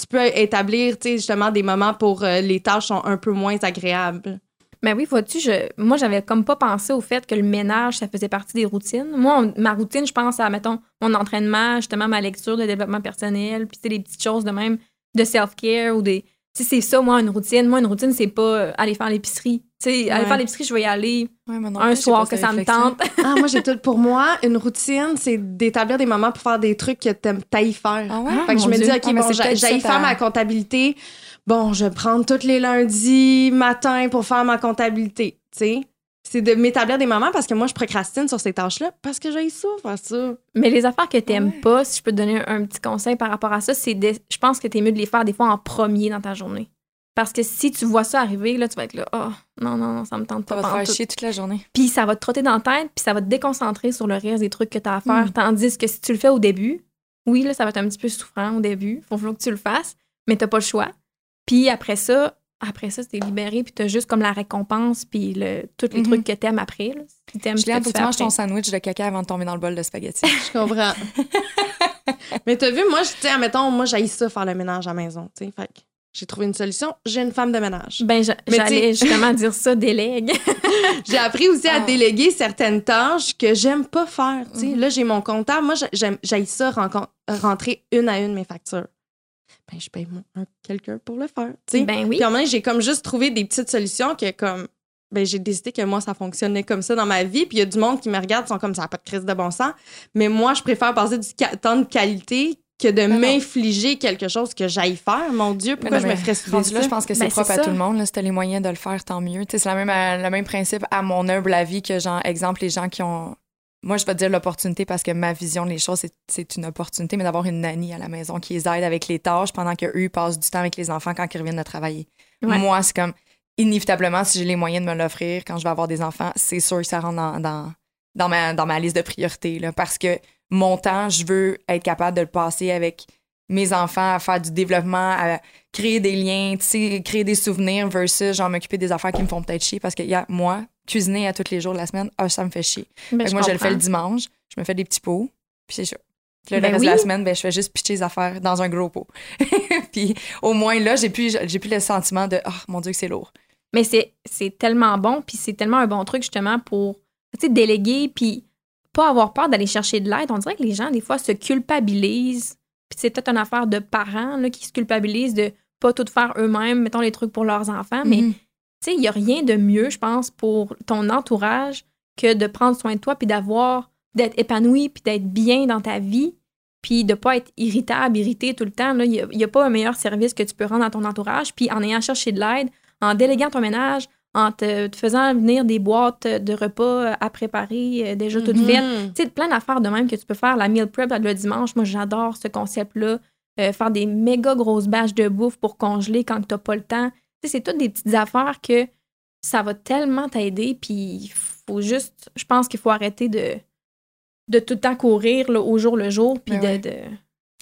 tu peux établir, justement des moments pour euh, les tâches sont un peu moins agréables.
Ben oui, vois-tu, je, moi, j'avais comme pas pensé au fait que le ménage, ça faisait partie des routines. Moi, ma routine, je pense à, mettons, mon entraînement, justement, ma lecture de développement personnel, puis tu sais, des petites choses de même, de self-care ou des. C'est ça, moi, une routine. Moi, une routine, c'est pas euh, aller faire l'épicerie. Tu sais, aller
Ouais.
faire l'épicerie, je vais y aller
Ouais, moi non
un soir que ça me tente. [laughs]
Ah, moi, j'ai tout. Pour moi, une routine, c'est d'établir des moments pour faire des trucs que t'aimes t'ailles faire.
Ah ouais?
Fait que je
mon
me dis. OK,
Ah, mais
bon, j'aille faire ma comptabilité. Bon, je vais prendre tous les lundis matin pour faire ma comptabilité. Tu sais, c'est de m'établir des moments parce que moi, je procrastine sur ces tâches-là parce que j'ai ça, faire ça.
Mais les affaires que t'aimes
Ouais.
pas, si je peux te donner un, un petit conseil par rapport à ça, c'est de, je pense que t'es mieux de les faire des fois en premier dans ta journée. Parce que si tu vois ça arriver, là, tu vas être là, oh, non, non, non, ça me tente
Ça
pas.
va te faire chier toute la journée.
Puis ça va te trotter dans la tête, puis ça va te déconcentrer sur le reste des trucs que tu as à faire.
Mm.
Tandis que si tu le fais au début, oui, là, ça va être un petit peu souffrant au début. Faut que tu le fasses, mais t'as pas le choix. Puis après ça, après ça, t'es libéré, puis t'as juste comme la récompense, puis le, tous les
Mhm.
trucs que t'aimes après. Là, si t'aimes que
faut
tu
que tu manges
après.
ton sandwich de caca avant de tomber dans le bol de spaghetti. [laughs]
Je comprends. [laughs] Mais t'as vu, moi, je- tu sais, admettons, moi, j'aille ça faire le ménage à la maison. Tu sais, fait que j'ai trouvé une solution. J'ai une femme de ménage.
Ben, j'allais justement dire ça, délègue. [laughs]
J'ai appris aussi à
Ah.
déléguer certaines tâches que j'aime pas faire. tu sais.
Mhm.
Là, j'ai mon comptable. Moi, j'aime, j'aille ça rentrer une à une mes factures. Ben, je paye mon- un- quelqu'un pour le faire. tu sais.
ben oui.
Puis en même temps, j'ai comme juste trouvé des petites solutions que comme ben j'ai décidé que moi ça fonctionnait comme ça dans ma vie puis il y a du monde qui me regarde sont comme ça n'a pas de crise de bon sens mais moi je préfère passer du temps de qualité que de
non.
m'infliger quelque chose que j'aille faire mon dieu pourquoi je
non,
me
mais
ferais subir
rendu là,
ça
je pense que c'est
Ben,
propre à tout le monde. Là, si t'as les moyens de le faire, tant mieux. Tu sais, C'est la même, euh, le même principe à mon humble avis que, genre, exemple, les gens qui ont. Moi, je vais te dire l'opportunité parce que ma vision des choses, c'est- une opportunité, mais d'avoir une nanny à la maison qui les aide avec les tâches pendant qu'eux passent du temps avec les enfants quand ils reviennent de travailler.
Ouais.
Moi, c'est comme, inévitablement, si j'ai les moyens de me l'offrir quand je vais avoir des enfants, c'est sûr que ça rentre dans, dans, dans, ma, dans ma liste de priorités. Là, parce que mon temps, je veux être capable de le passer avec mes enfants, à faire du développement, à créer des liens, tu sais, créer des souvenirs versus genre m'occuper des affaires qui me font peut-être chier parce que y a, moi, cuisiner à tous les jours de la semaine, ah, ça me fait chier.
Ben, je
moi, je le fais le dimanche, je me fais des petits pots, puis c'est ça. Puis là,
Ben
le reste
oui.
de la semaine, ben, je fais juste pitcher les affaires dans un gros pot. [laughs] puis au moins là, j'ai plus, j'ai plus le sentiment de oh mon Dieu que c'est lourd.
Mais c'est, c'est tellement bon, puis c'est tellement un bon truc justement pour tu sais, déléguer, puis pas avoir peur d'aller chercher de l'aide. On dirait que les gens, des fois, se culpabilisent. Puis c'est peut-être une affaire de parents là, qui se culpabilisent de pas tout faire eux-mêmes, mettons les trucs pour leurs enfants. Mais
Mhm.
tu sais, il n'y a rien de mieux, je pense, pour ton entourage que de prendre soin de toi, puis d'avoir, d'être épanoui, puis d'être bien dans ta vie, puis de pas être irritable, irrité tout le temps. Il n'y a, pas un meilleur service que tu peux rendre à ton entourage. Puis en ayant cherché de l'aide, en déléguant ton ménage, en te, te faisant venir des boîtes de repas à préparer, euh, déjà toutes
Mhm.
faites. Tu sais, plein d'affaires de même que tu peux faire. La meal prep le dimanche, moi, j'adore ce concept-là. Euh, faire des méga grosses bâches de bouffe pour congeler quand tu n'as pas le temps. Tu sais, c'est toutes des petites affaires que ça va tellement t'aider. Puis il faut juste. Je pense qu'il faut arrêter de, de tout le temps courir là, au jour le jour. Puis
Ben
de,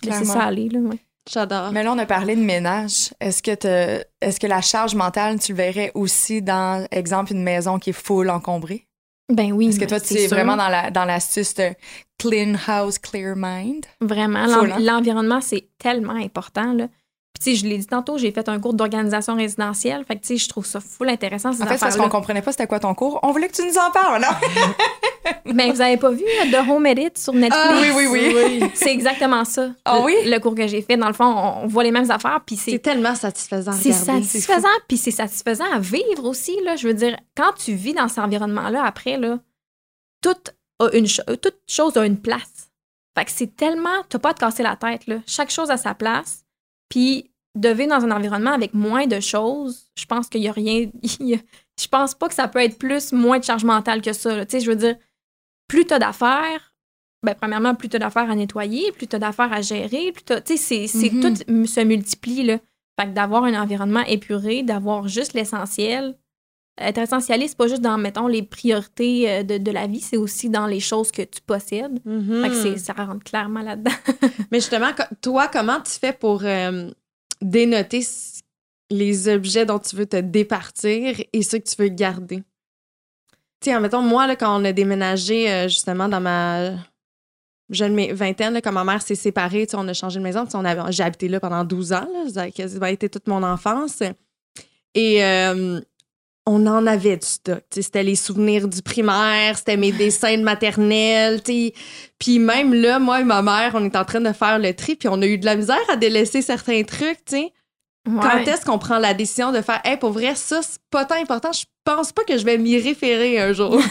laisser ça aller. Là, ouais.
J'adore.
Mais là, on a parlé de ménage. Est-ce que, te- est-ce que la charge mentale, tu le verrais aussi dans, exemple, une maison qui est full encombrée?
Ben oui.
Est-ce que toi, tu es
sûr.
vraiment dans, la, dans l'astuce de clean house, clear mind?
Vraiment.
Hein?
L'environnement, c'est tellement important. Là. Puis, je l'ai dit tantôt, j'ai fait un cours d'organisation résidentielle. Fait que, tu sais, je trouve ça full intéressant, ces
En fait, c'est parce qu'on comprenait pas c'était quoi ton cours. On voulait que tu nous en parles, non?
Mais [laughs] vous avez pas vu euh, The Home Edit sur Netflix?
Ah, oui, oui, oui.
C'est exactement ça.
Ah
le,
oui?
Le cours que j'ai fait. Dans le fond, on, voit les mêmes affaires, puis
C'est
c'est
tellement satisfaisant
c'est satisfaisant, puis c'est satisfaisant à vivre aussi. Là. Je veux dire, quand tu vis dans cet environnement-là, après, là, toute, a une cho- toute chose a une place. Fait que c'est tellement... T'as pas à te casser la tête, là. Chaque chose a sa place. Puis de vivre dans un environnement avec moins de choses, je pense qu'il y a rien... [laughs] je pense pas que ça peut être plus, moins de charge mentale que ça. Tu sais, je veux dire, plus t'as d'affaires, ben, premièrement, plus t'as d'affaires à nettoyer, plus t'as d'affaires à gérer, plus t'as... Tu sais, c'est, c'est
Mhm.
tout se multiplie, là. Fait que d'avoir un environnement épuré, d'avoir juste l'essentiel. Être essentialiste, c'est pas juste dans, mettons, les priorités euh, de, de la vie, c'est aussi dans les choses que tu possèdes. Fait que c'est, ça rentre clairement là-dedans. [laughs]
Mais justement, toi, comment tu fais pour euh, dénoter les objets dont tu veux te départir et ceux que tu veux garder? Tu sais, mettons, moi, là, quand on a déménagé euh, justement dans ma jeune vingtaine, là, quand ma mère s'est séparée, tu sais, on a changé de maison. tu on J'ai habité là pendant 12 ans. Là, ça a été toute mon enfance. Et euh, on en avait du stock. C'était les souvenirs du primaire, c'était mes dessins de maternelle. tu sais. Puis même là, moi et ma mère, on est en train de faire le tri, puis on a eu de la misère à délaisser certains trucs. Quand est-ce qu'on prend la décision de faire, hey, pour vrai, ça, c'est pas tant important. Je pense pas que je vais m'y référer un jour. [laughs]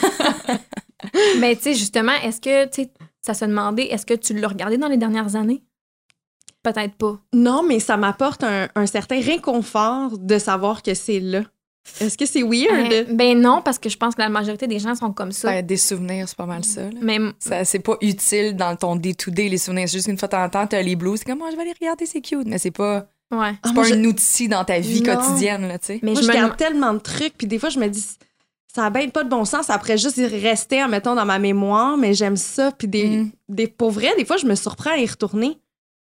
[laughs]
Mais tu sais, justement, est-ce que, tu sais, ça se demandait, est-ce que tu l'as regardé dans les dernières années? Peut-être pas.
non, mais ça m'apporte un, un certain réconfort de savoir que c'est là. Est-ce que c'est weird?
Euh, ben non, parce que je pense que la majorité des gens sont comme ça.
Ben, des souvenirs, c'est pas mal ça. là.
Mais
Ça, c'est pas utile dans ton day-to-day, les souvenirs. C'est juste qu'une fois de temps en temps, t'as les blues. C'est comme, moi, je vais aller regarder, c'est cute. Mais c'est pas,
ouais.
Ah,
c'est
moi,
pas
je-
un outil dans ta vie
Non.
quotidienne, là, tu sais.
Mais
Moi,
je
garde tellement de trucs, puis des fois, je me dis, ça a bien pas de bon sens après juste rester, mettons, dans ma mémoire, mais j'aime ça. Puis des,
Mm.
des, pour vrai, des fois, je me surprends à y retourner.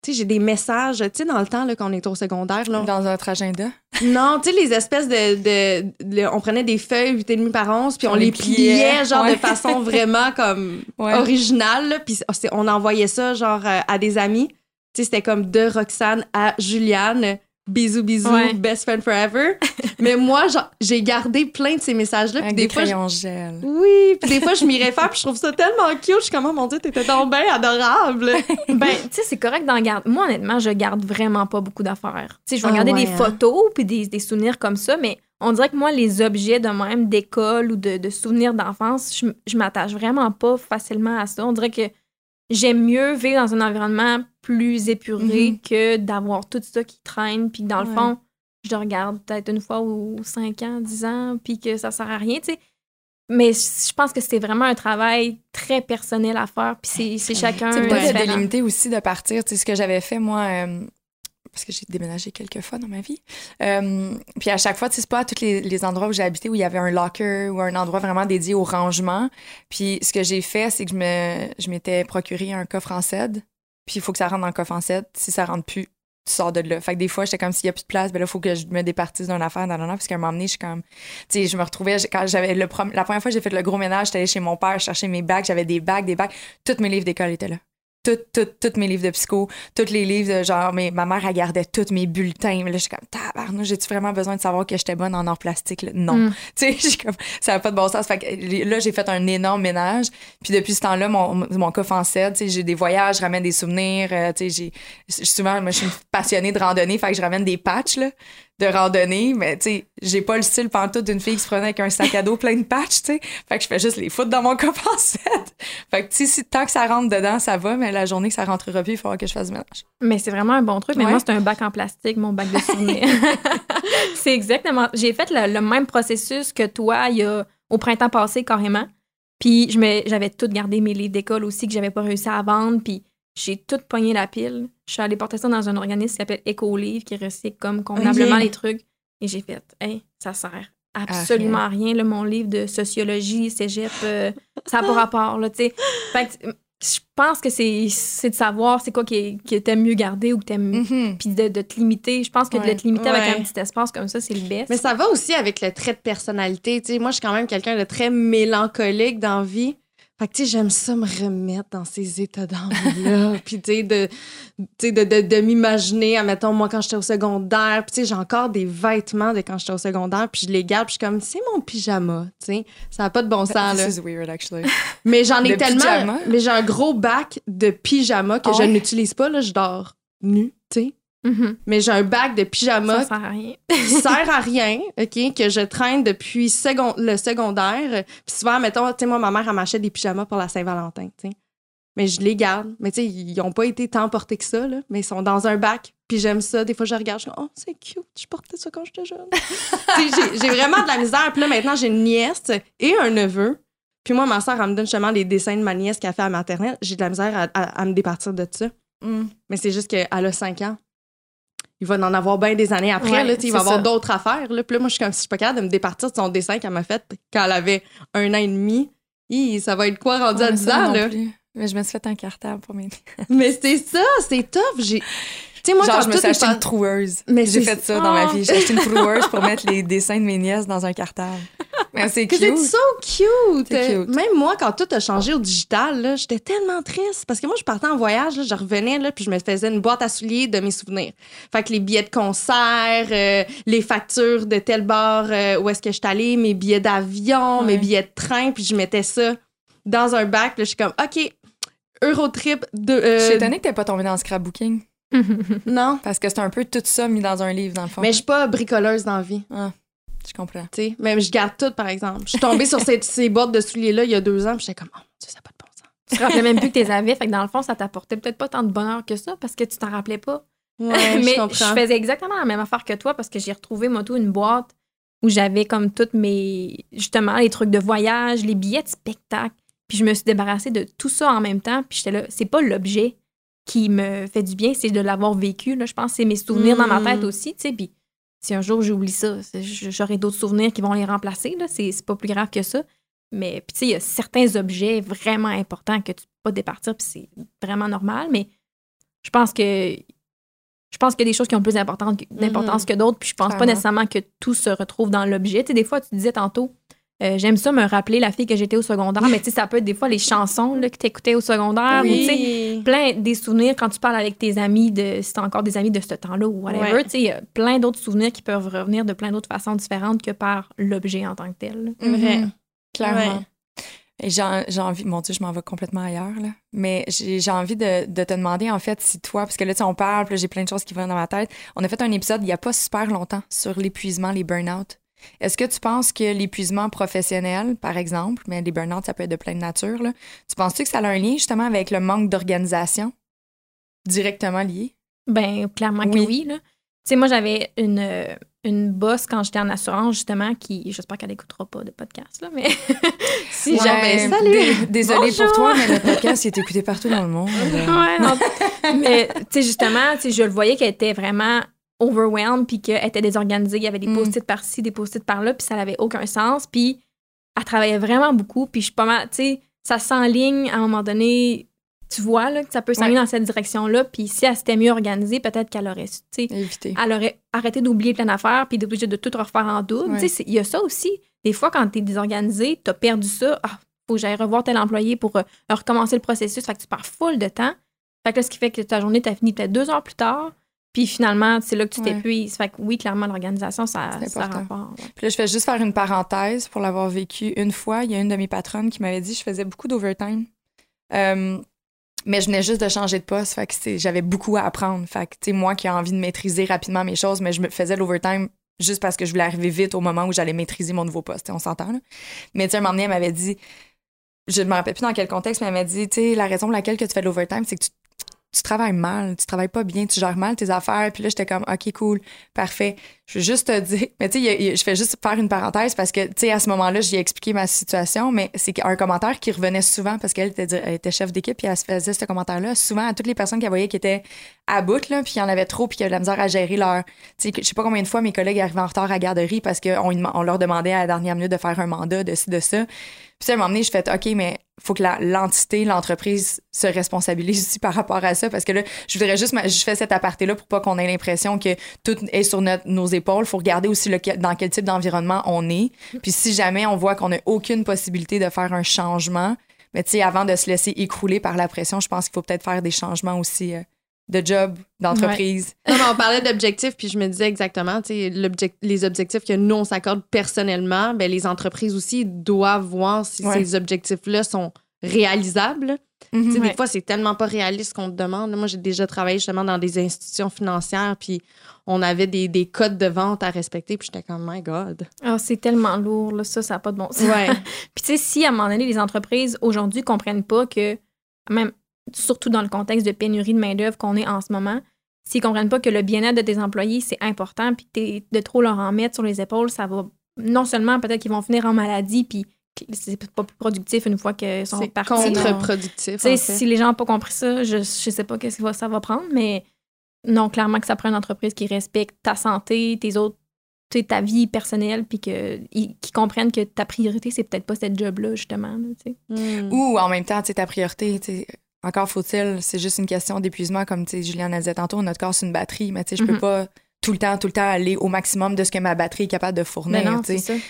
Tu sais, j'ai des messages, tu sais, dans le temps, là, quand on est au secondaire, là.
Dans notre agenda.
Non, tu sais, les espèces de, de, de- On prenait des feuilles 8,5 par 11, puis on,
On
les pliait,
pliait,
genre,
ouais.
de façon [laughs] vraiment comme
Ouais.
originale, là, puis on envoyait ça, genre, euh, à des amis. Tu sais, c'était comme de Roxane à Juliane. Bisous, bisous,
Ouais.
best friend forever. [laughs] Mais moi, j'ai gardé plein de ces messages-là.
Avec
des,
des
fois, je-
crayons gel.
oui, puis des fois, je m'y réfère, puis je trouve ça tellement cute. Je suis comme, oh mon Dieu, t'étais donc bien adorable. [laughs]
Ben, tu sais, c'est correct d'en garder. Moi, honnêtement, je garde vraiment pas beaucoup d'affaires. Tu sais, je vais
Ah
regarder
ouais,
des
hein?
photos puis des, des souvenirs comme ça, mais on dirait que moi, les objets de même d'école ou de, de souvenirs d'enfance, je, je m'attache vraiment pas facilement à ça. On dirait que j'aime mieux vivre dans un environnement plus épuré
Mhm.
que d'avoir tout ça qui traîne puis que dans le fond, je le regarde peut-être une fois ou cinq ans, dix ans, puis que ça sert à rien, tu sais. Mais je pense que c'est vraiment un travail très personnel à faire, puis c'est- c'est chacun.
Sais, peut-être délimiter aussi, de partir. Tu sais, ce que j'avais fait, moi, euh, parce que j'ai déménagé quelques fois dans ma vie. Euh, puis à chaque fois, tu sais, c'est pas à tous les, les endroits où j'ai habité où il y avait un locker ou un endroit vraiment dédié au rangement. Puis ce que j'ai fait, c'est que je me, je m'étais procuré un coffre en cèdre. Puis il faut que ça rentre dans le coffre en cèdre. Si ça rentre plus, tu sors de là. Fait que des fois, j'étais comme s'il y a plus de place, ben là, il faut que je me départisse d'une affaire, dans parce qu'à un moment donné, je suis comme, tu sais, je me retrouvais, quand j'avais le la première fois que j'ai fait le gros ménage, j'étais allée chez mon père chercher mes bacs, j'avais des bacs, des bacs, tous mes livres d'école étaient là. Toutes mes livres de psycho, tous les livres de genre, mais ma mère, elle gardait tous mes bulletins. Mais là, je suis comme, tabarnouche, j'ai-tu vraiment besoin de savoir que j'étais bonne en or plastique? là? Non.
Mm. [laughs]
Tu sais, comme, ça n'a pas de bon sens. Fait que là, j'ai fait un énorme ménage. Puis depuis ce temps-là, mon, mon coffre en cèdre, tu sais, j'ai des voyages, je ramène des souvenirs. euh, tu sais, j'ai, souvent, moi, je suis passionnée de randonnée, fait que je ramène des patchs, là, de randonnée. Mais, tu sais, j'ai pas le style pantoute d'une fille qui se prenait avec un sac à dos plein de patchs, tu sais. Fait que je fais juste les foutre dans mon [laughs] cèdre. Fait que, tu sais, tant que ça rentre dedans, ça va, mais la journée que ça rentrera plus, il faudra que je fasse du ménage.
Mais c'est vraiment un bon truc. Mais
Ouais.
moi, c'est un bac en plastique, mon bac de souvenirs. [laughs] c'est exactement. J'ai fait le, le même processus que toi il y a, au printemps passé, carrément. Puis j'avais tout gardé mes livres d'école aussi que j'avais pas réussi à vendre. Puis j'ai tout pogné la pile. Je suis allée porter ça dans un organisme qui s'appelle Écolivre, qui recycle comme convenablement les trucs. Et j'ai fait, hey, ça sert absolument à rien. Là, mon livre de sociologie, cégep, euh, ça n'a pas rapport. Là, tu sais. Fait que, je pense que c'est de savoir c'est quoi qui, qui t'aimes mieux garder ou que t'aimes
Mhm.
puis de, de te limiter je pense que de te limiter avec un petit espace comme ça c'est le best
Mais ça va aussi avec le trait de personnalité. Moi, je suis quand même quelqu'un de très mélancolique dans vie. Fait que, tu sais, j'aime ça me remettre dans ces états d'âme-là. [laughs] puis, tu sais, de, tu sais, de, de, de m'imaginer, admettons, moi, quand j'étais au secondaire. Puis, tu sais, j'ai encore des vêtements de quand j'étais au secondaire. Puis, je les garde. Puis, je suis comme, c'est mon pyjama. Tu sais, ça n'a pas de bon sens, là.
This is weird, actually. [laughs]
Mais j'en ai
Le
tellement.
pyjama?
Mais j'ai un gros bac de pyjama que
Ah
je
ouais?
n'utilise pas, là. Je dors nu, tu sais.
Mhm.
Mais j'ai un bac de pyjama
ça sert à rien [laughs]
qui sert à rien, OK, que je traîne depuis second- le secondaire. Puis souvent, mettons, tu sais, moi, ma mère, elle m'achète des pyjamas pour la Saint-Valentin, tu sais. Mais je les garde. Mais tu sais, ils n'ont pas été tant portés que ça, là. Mais ils sont dans un bac. Puis j'aime ça. Des fois, je regarde, je dis, oh, c'est cute. Je portais ça quand j'étais jeune. [laughs] J'ai- j'ai vraiment de la misère. Puis là, maintenant, j'ai une nièce et un neveu. Puis moi, ma soeur, elle me donne justement les dessins de ma nièce qu'elle fait à maternelle. J'ai de la misère à, à- à me départir de ça.
Mm.
Mais c'est juste qu'elle a 5 ans. Il va en avoir bien des années après.
Ouais,
là, il va avoir d'autres affaires. Là. Puis là, moi, je suis comme si je suis pas capable de me départir de son dessin qu'elle m'a fait quand elle avait un an et demi. Hi, ça va être quoi rendu à
Ouais,
10
ça,
ans,
non
là?
plus. Mais je me suis fait un cartable pour mes. [laughs]
Mais c'est ça, c'est tough. J'ai... Tu sais, moi,
Genre, je me suis acheté
pas-
une troueuse.
Mais
J'ai fait ça dans ma vie. J'ai acheté une troueuse pour mettre les dessins de mes nièces dans un cartable. Mais c'est
Que c'est
cute.
so cute.
Cute.
Même moi, quand tout a changé au digital, j'étais tellement triste. Parce que moi, je partais en voyage, là, je revenais, là, puis je me faisais une boîte à souliers de mes souvenirs. Fait que les billets de concert, euh, les factures de tel bar euh, où est-ce que je suis allée, mes billets d'avion,
Ouais.
mes billets de train, puis je mettais ça dans un bac. Puis là, je suis comme, OK, Eurotrip de. euh,
Je suis étonnée que t'aies pas tombé dans le scrapbooking. [laughs]
non?
Parce que c'est un peu tout ça mis dans un livre, dans le fond.
Mais je suis pas bricoleuse dans la vie.
Je comprends.
tu sais. Même je garde tout, par exemple. Je suis tombée sur ces, [laughs] ces boîtes de souliers-là il y a deux ans, puis j'étais comme, oh mon Dieu, ça n'a pas de bon sens.
tu te rappelais même plus que t'es avais fait que dans le fond ça t'apportait peut-être pas tant de bonheur que ça parce que tu t'en rappelais pas
Ouais, [laughs]
mais
je
faisais exactement la même affaire que toi parce que j'ai retrouvé moi tout une boîte où j'avais comme toutes mes justement les trucs de voyage, les billets de spectacle. Puis je me suis débarrassée de tout ça en même temps. Puis j'étais là, c'est pas l'objet qui me fait du bien, c'est de l'avoir vécu. Là. Je pense que c'est mes souvenirs dans ma tête aussi. tu sais. Puis si un jour j'oublie ça, j'aurai d'autres souvenirs qui vont les remplacer. C'est, pas plus grave que ça. Mais puis tu sais, il y a certains objets vraiment importants que tu peux pas départir, puis c'est vraiment normal. Mais je pense que je pense qu'il y a des choses qui ont plus d'importance que- que d'autres, puis je pense pas nécessairement que tout se retrouve dans l'objet. Tu sais, des fois, tu disais tantôt, euh, j'aime ça me rappeler la fille que j'étais au secondaire, mais tu sais, ça peut être des fois les chansons là, que tu écoutais au secondaire, ou tu sais,
Oui.
plein des souvenirs quand tu parles avec tes amis, de, si t'as encore des amis de ce temps-là ou whatever,
Ouais.
tu sais, il y a plein d'autres souvenirs qui peuvent revenir de plein d'autres façons différentes que par l'objet en tant que tel.
vrai.
Mhm. Clairement.
Ouais.
Et j'ai j'ai envie, mon Dieu, je m'en vais complètement ailleurs, là. Mais j'ai j'ai envie de, de te demander, en fait, si toi, parce que là, tu sais, on parle, j'ai plein de choses qui vont dans ma tête. On a fait un épisode il n'y a pas super longtemps sur l'épuisement, les burn-out. Est-ce que tu penses que l'épuisement professionnel, par exemple, mais les burn-out, ça peut être de pleine nature, là, tu penses-tu que ça a un lien justement avec le manque d'organisation directement lié?
Ben, clairement que
Oui.
là. Tu sais, moi, j'avais une, euh, une boss quand j'étais en assurance, justement, qui, j'espère qu'elle n'écoutera pas de podcast, là, mais [laughs] si
Ouais,
jamais.
ben, salut!
dé- [laughs] Désolée pour toi, mais le podcast il est écouté partout dans le monde. [laughs]
Ouais, non. mais, tu sais, justement, je le voyais qu'elle était vraiment overwhelmed, puis qu'elle était désorganisée. Il y avait des
Mm.
post-it par-ci, des post-it par-là, puis ça n'avait aucun sens. Puis elle travaillait vraiment beaucoup, puis je suis pas mal, tu sais, ça s'enligne à un moment donné. Tu vois là, que ça peut s'enligner dans cette direction-là, puis si elle s'était mieux organisée, peut-être qu'elle aurait,
Éviter.
elle aurait arrêté d'oublier plein d'affaires puis d'obligé de tout refaire en double.
Ouais.
Tu sais, c'est- Il y a ça aussi. Des fois, quand tu es désorganisé, tu as perdu ça. Ah, faut que j'aille revoir tel employé pour euh, recommencer le processus. Fait que tu perds full de temps. Fait que là, ce qui fait que ta journée, tu fini peut-être deux heures plus tard. Puis finalement, c'est là que tu
Ouais.
t'épuises. Fait que oui, clairement, l'organisation, ça, ça rapport. ouais.
Puis là, je vais juste faire une parenthèse pour l'avoir vécu une fois. Il y a une de mes patronnes qui m'avait dit que je faisais beaucoup d'overtime. Euh, mais je venais juste de changer de poste. Fait que j'avais beaucoup à apprendre. Fait que, moi qui ai envie de maîtriser rapidement mes choses, mais je me faisais l'overtime juste parce que je voulais arriver vite au moment où j'allais maîtriser mon nouveau poste. On s'entend, là. Mais tu un moment donné, elle m'avait dit, je ne me rappelle plus dans quel contexte, mais elle m'a dit, tu sais, la raison pour laquelle que tu fais de l'overtime, c'est que tu, tu travailles mal, tu travailles pas bien, tu gères mal tes affaires. Puis là, j'étais comme, OK, cool, parfait. je veux juste te [laughs] dire, mais tu sais, je fais juste faire une parenthèse parce que, tu sais, à ce moment-là, j'ai expliqué ma situation, mais c'est un commentaire qui revenait souvent parce qu'elle était, chef d'équipe, puis elle se faisait ce commentaire-là souvent à toutes les personnes qu'elle voyait qui étaient à bout, là, puis y en avait trop, puis qui avaient de la misère à gérer leur. Tu sais, je sais pas combien de fois mes collègues arrivaient en retard à la garderie parce qu'on on leur demandait à la dernière minute de faire un mandat de ci, de ça. Puis à un moment donné, je fais OK, mais faut que l'entité, l'entreprise se responsabilise aussi par rapport à ça. Parce que là, je voudrais juste, je fais cet aparté-là pour pas qu'on ait l'impression que tout est sur nos épaules. faut regarder aussi le, dans quel type d'environnement on est. Puis si jamais on voit qu'on n'a aucune possibilité de faire un changement, mais tu sais, avant de se laisser écrouler par la pression, je pense qu'il faut peut-être faire des changements aussi. Euh, de job, d'entreprise.
on parlait d'objectifs, puis je me disais exactement, les objectifs que nous, on s'accorde personnellement, ben, les entreprises aussi doivent voir si ces objectifs-là sont réalisables. Mhm. Des fois, c'est tellement pas réaliste qu'on te demande. Moi, j'ai déjà travaillé justement dans des institutions financières, puis on avait des, des codes de vente à respecter, puis j'étais comme, my God.
Ah, c'est tellement lourd, là, ça, ça n'a pas de bon sens. [laughs] puis, tu sais, si à un moment donné, les entreprises aujourd'hui comprennent pas que, même surtout dans le contexte de pénurie de main-d'œuvre qu'on est en ce moment, s'ils comprennent pas que le bien-être de tes employés, c'est important, puis de trop leur en mettre sur les épaules, ça va non seulement peut-être qu'ils vont finir en maladie, puis c'est pas plus productif une fois qu'ils sont partis.
C'est contre-productif.
Si les gens n'ont pas compris ça, je, je sais pas qu'est-ce que ça va prendre, mais non, clairement que ça prend une entreprise qui respecte ta santé, tes autres, ta vie personnelle, puis qui comprennent que ta priorité, c'est peut-être pas cette job-là, justement.
Hmm. Ou en même temps, ta priorité, encore faut-il, c'est juste une question d'épuisement, comme Juliane a dit tantôt, notre corps, c'est une batterie, mais je peux mm-hmm. pas tout le temps, tout le temps aller au maximum de ce que ma batterie est capable de fournir.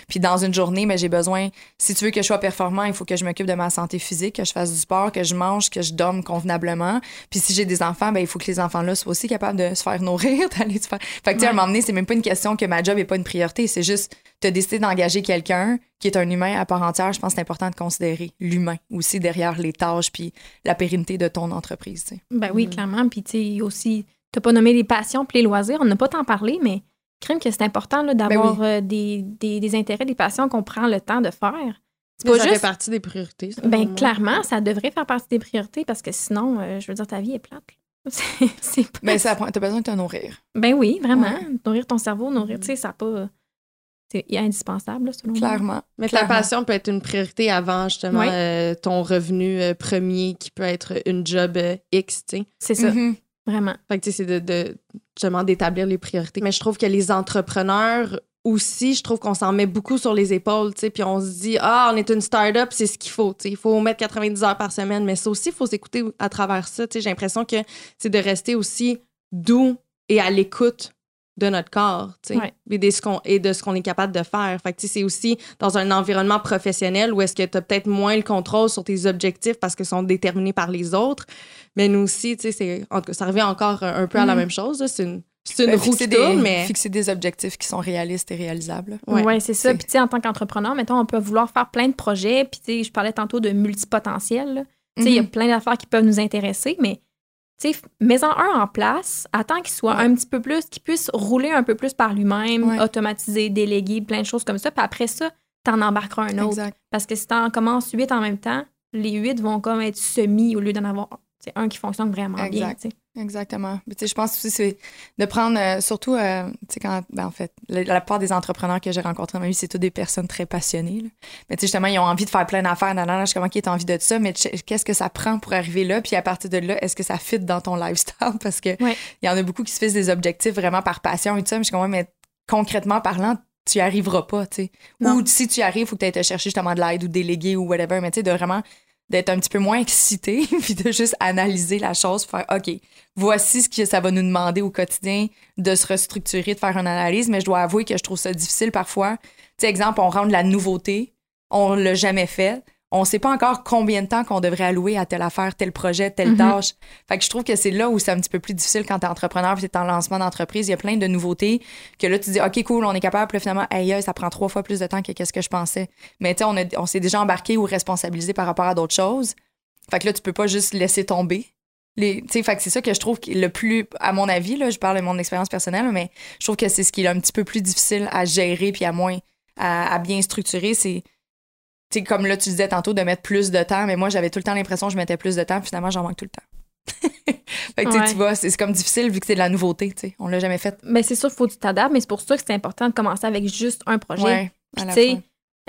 Puis dans une journée, mais j'ai besoin, si tu veux que je sois performant, il faut que je m'occupe de ma santé physique, que je fasse du sport, que je mange, que je dorme convenablement. Puis si j'ai des enfants, ben il faut que les enfants-là soient aussi capables de se faire nourrir, [laughs] d'aller se faire. Fait que tu sais, à un moment donné, c'est même pas une question que ma job est pas une priorité, c'est juste te décider d'engager quelqu'un qui est un humain à part entière. Je pense que c'est important de considérer l'humain aussi derrière les tâches puis la pérennité de ton entreprise.
Ben oui, mm. clairement. Puis tu sais aussi T'as pas nommé les passions puis les loisirs. On n'a pas tant parlé, mais crime que c'est important d'avoir ben euh, des, des, intérêts, des passions qu'on prend le temps de faire.
C'est pas ça fait partie des priorités.
ben, clairement, ça devrait faire partie des priorités parce que sinon, euh, je veux dire, ta vie est plate. [laughs]
c'est pas... Ben, ça t'as besoin de te nourrir.
Ben oui, vraiment. Nourrir ton cerveau, nourrir, tu sais, ça pas. C'est indispensable, selon
Clairement.
Mais ta passion peut être une priorité avant, justement, euh, ton revenu premier qui peut être une job X, tu sais.
C'est ça. Mm-hmm. Vraiment.
Fait que, c'est de, justement d'établir les priorités. Mais je trouve que les entrepreneurs aussi, je trouve qu'on s'en met beaucoup sur les épaules, tu sais, puis on se dit, ah, on est une start-up, c'est ce qu'il faut, il faut mettre 90 heures par semaine, mais ça aussi, il faut s'écouter à travers ça, tu sais, j'ai l'impression que c'est de rester aussi doux et à l'écoute de notre corps, tu sais, et, de ce qu'on, et de ce qu'on est capable de faire. Fait que, c'est aussi dans un environnement professionnel où est-ce que tu as peut-être moins le contrôle sur tes objectifs parce qu'ils sont déterminés par les autres. Mais nous aussi, tu sais, ça revient encore un, peu à la mm-hmm. même chose. C'est une, c'est une
ben,
mais...
Fixer des objectifs qui sont réalistes et réalisables.
Oui, ouais, c'est ça. Puis, tu sais, en tant qu'entrepreneur, mettons, on peut vouloir faire plein de projets. Puis, tu sais, je parlais tantôt de multipotentiel. Tu sais, il y a mm-hmm. plein d'affaires qui peuvent nous intéresser, mais mets-en un en place, attends qu'il soit un petit peu plus, qu'il puisse rouler un peu plus par lui-même, automatiser, déléguer, plein de choses comme ça. Puis après ça, t'en embarqueras un autre. Parce que si t'en commences huit en même temps, les huit vont comme être semis au lieu d'en avoir un qui fonctionne vraiment bien.
Exactement. je pense aussi c'est de prendre, euh, surtout, euh, quand, ben, en fait, la, plupart des entrepreneurs que j'ai rencontrés dans ma vie, c'est toutes des personnes très passionnées. Mais justement, ils ont envie de faire plein d'affaires. Dans je comment qui ont envie de ça, mais qu'est-ce que ça prend pour arriver là? Puis à partir de là, est-ce que ça fit dans ton lifestyle? [laughs] Parce que il y en a beaucoup qui se fixent des objectifs vraiment par passion et tout ça. Mais je suis mais concrètement parlant, tu n'y arriveras pas, tu sais. Ou si tu y arrives, il faut que tu ailles te chercher justement de l'aide ou déléguer ou whatever. Mais tu sais, de vraiment d'être un petit peu moins excité, [laughs] puis de juste analyser la chose, faire OK, voici ce que ça va nous demander au quotidien de se restructurer, de faire une analyse, mais je dois avouer que je trouve ça difficile parfois. Tu sais, exemple, on rentre la nouveauté, on l'a jamais fait, on sait pas encore combien de temps qu'on devrait allouer à telle affaire, tel projet, telle mhm. tâche. Fait que je trouve que c'est là où c'est un petit peu plus difficile quand tu es entrepreneur tu es en lancement d'entreprise. Il y a plein de nouveautés que là, tu dis, OK, cool, on est capable. Puis finalement, hey, ça prend trois fois plus de temps que qu'est-ce que je pensais. Mais tu sais, on, on s'est déjà embarqué ou responsabilisé par rapport à d'autres choses. Fait que là, tu peux pas juste laisser tomber. Les, fait que c'est ça que je trouve le plus, à mon avis, là, je parle de mon expérience personnelle, mais je trouve que c'est ce qui est un petit peu plus difficile à gérer puis à moins, à, à bien structurer. C'est sais, comme là, tu disais tantôt de mettre plus de temps, mais moi, j'avais tout le temps l'impression que je mettais plus de temps, puis finalement, j'en manque tout le temps. [laughs] fait que tu sais,
Ouais.
tu vois, c'est comme difficile vu que c'est de la nouveauté, tu sais. On l'a jamais fait.
Mais c'est sûr, faut que tu t'adaptes, mais c'est pour ça que c'est important de commencer avec juste un projet.
Ouais,
tu sais,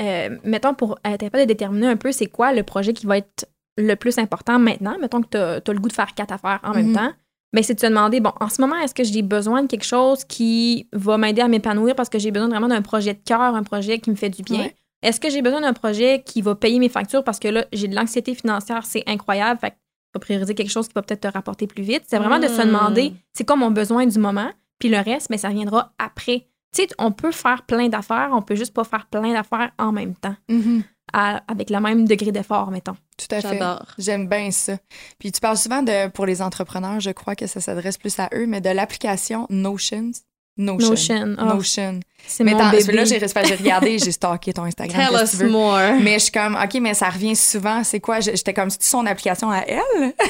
euh, mettons, pour être capable de déterminer un peu c'est quoi le projet qui va être le plus important maintenant, mettons que tu as, le goût de faire quatre affaires en même
Mhm.
temps, mais c'est de te demander, bon, en ce moment, est-ce que j'ai besoin de quelque chose qui va m'aider à m'épanouir parce que j'ai besoin vraiment d'un projet de cœur, un projet qui me fait du bien?
Ouais.
Est-ce que j'ai besoin d'un projet qui va payer mes factures? Parce que là, j'ai de l'anxiété financière, c'est incroyable, fait que je vais prioriser quelque chose qui va peut-être te rapporter plus vite. C'est vraiment de se
Mm.
demander, c'est quoi mon besoin du moment, puis le reste, mais ça viendra après. Tu sais, on peut faire plein d'affaires, on peut juste pas faire plein d'affaires en même temps,
Mhm.
à- avec le même degré d'effort, mettons.
Tout à fait.
J'adore.
J'aime bien ça. Puis tu parles souvent de, pour les entrepreneurs, je crois que ça s'adresse plus à eux, mais de l'application Notions. Notion.
Notion. Oh,
Notion.
c'est
mais
mon bébé.
là, j'ai regardé, j'ai stalké ton Instagram.
Tell us more.
Mais je suis comme, OK, mais ça revient souvent. C'est quoi? J'étais comme, c'est son application à elle? [laughs]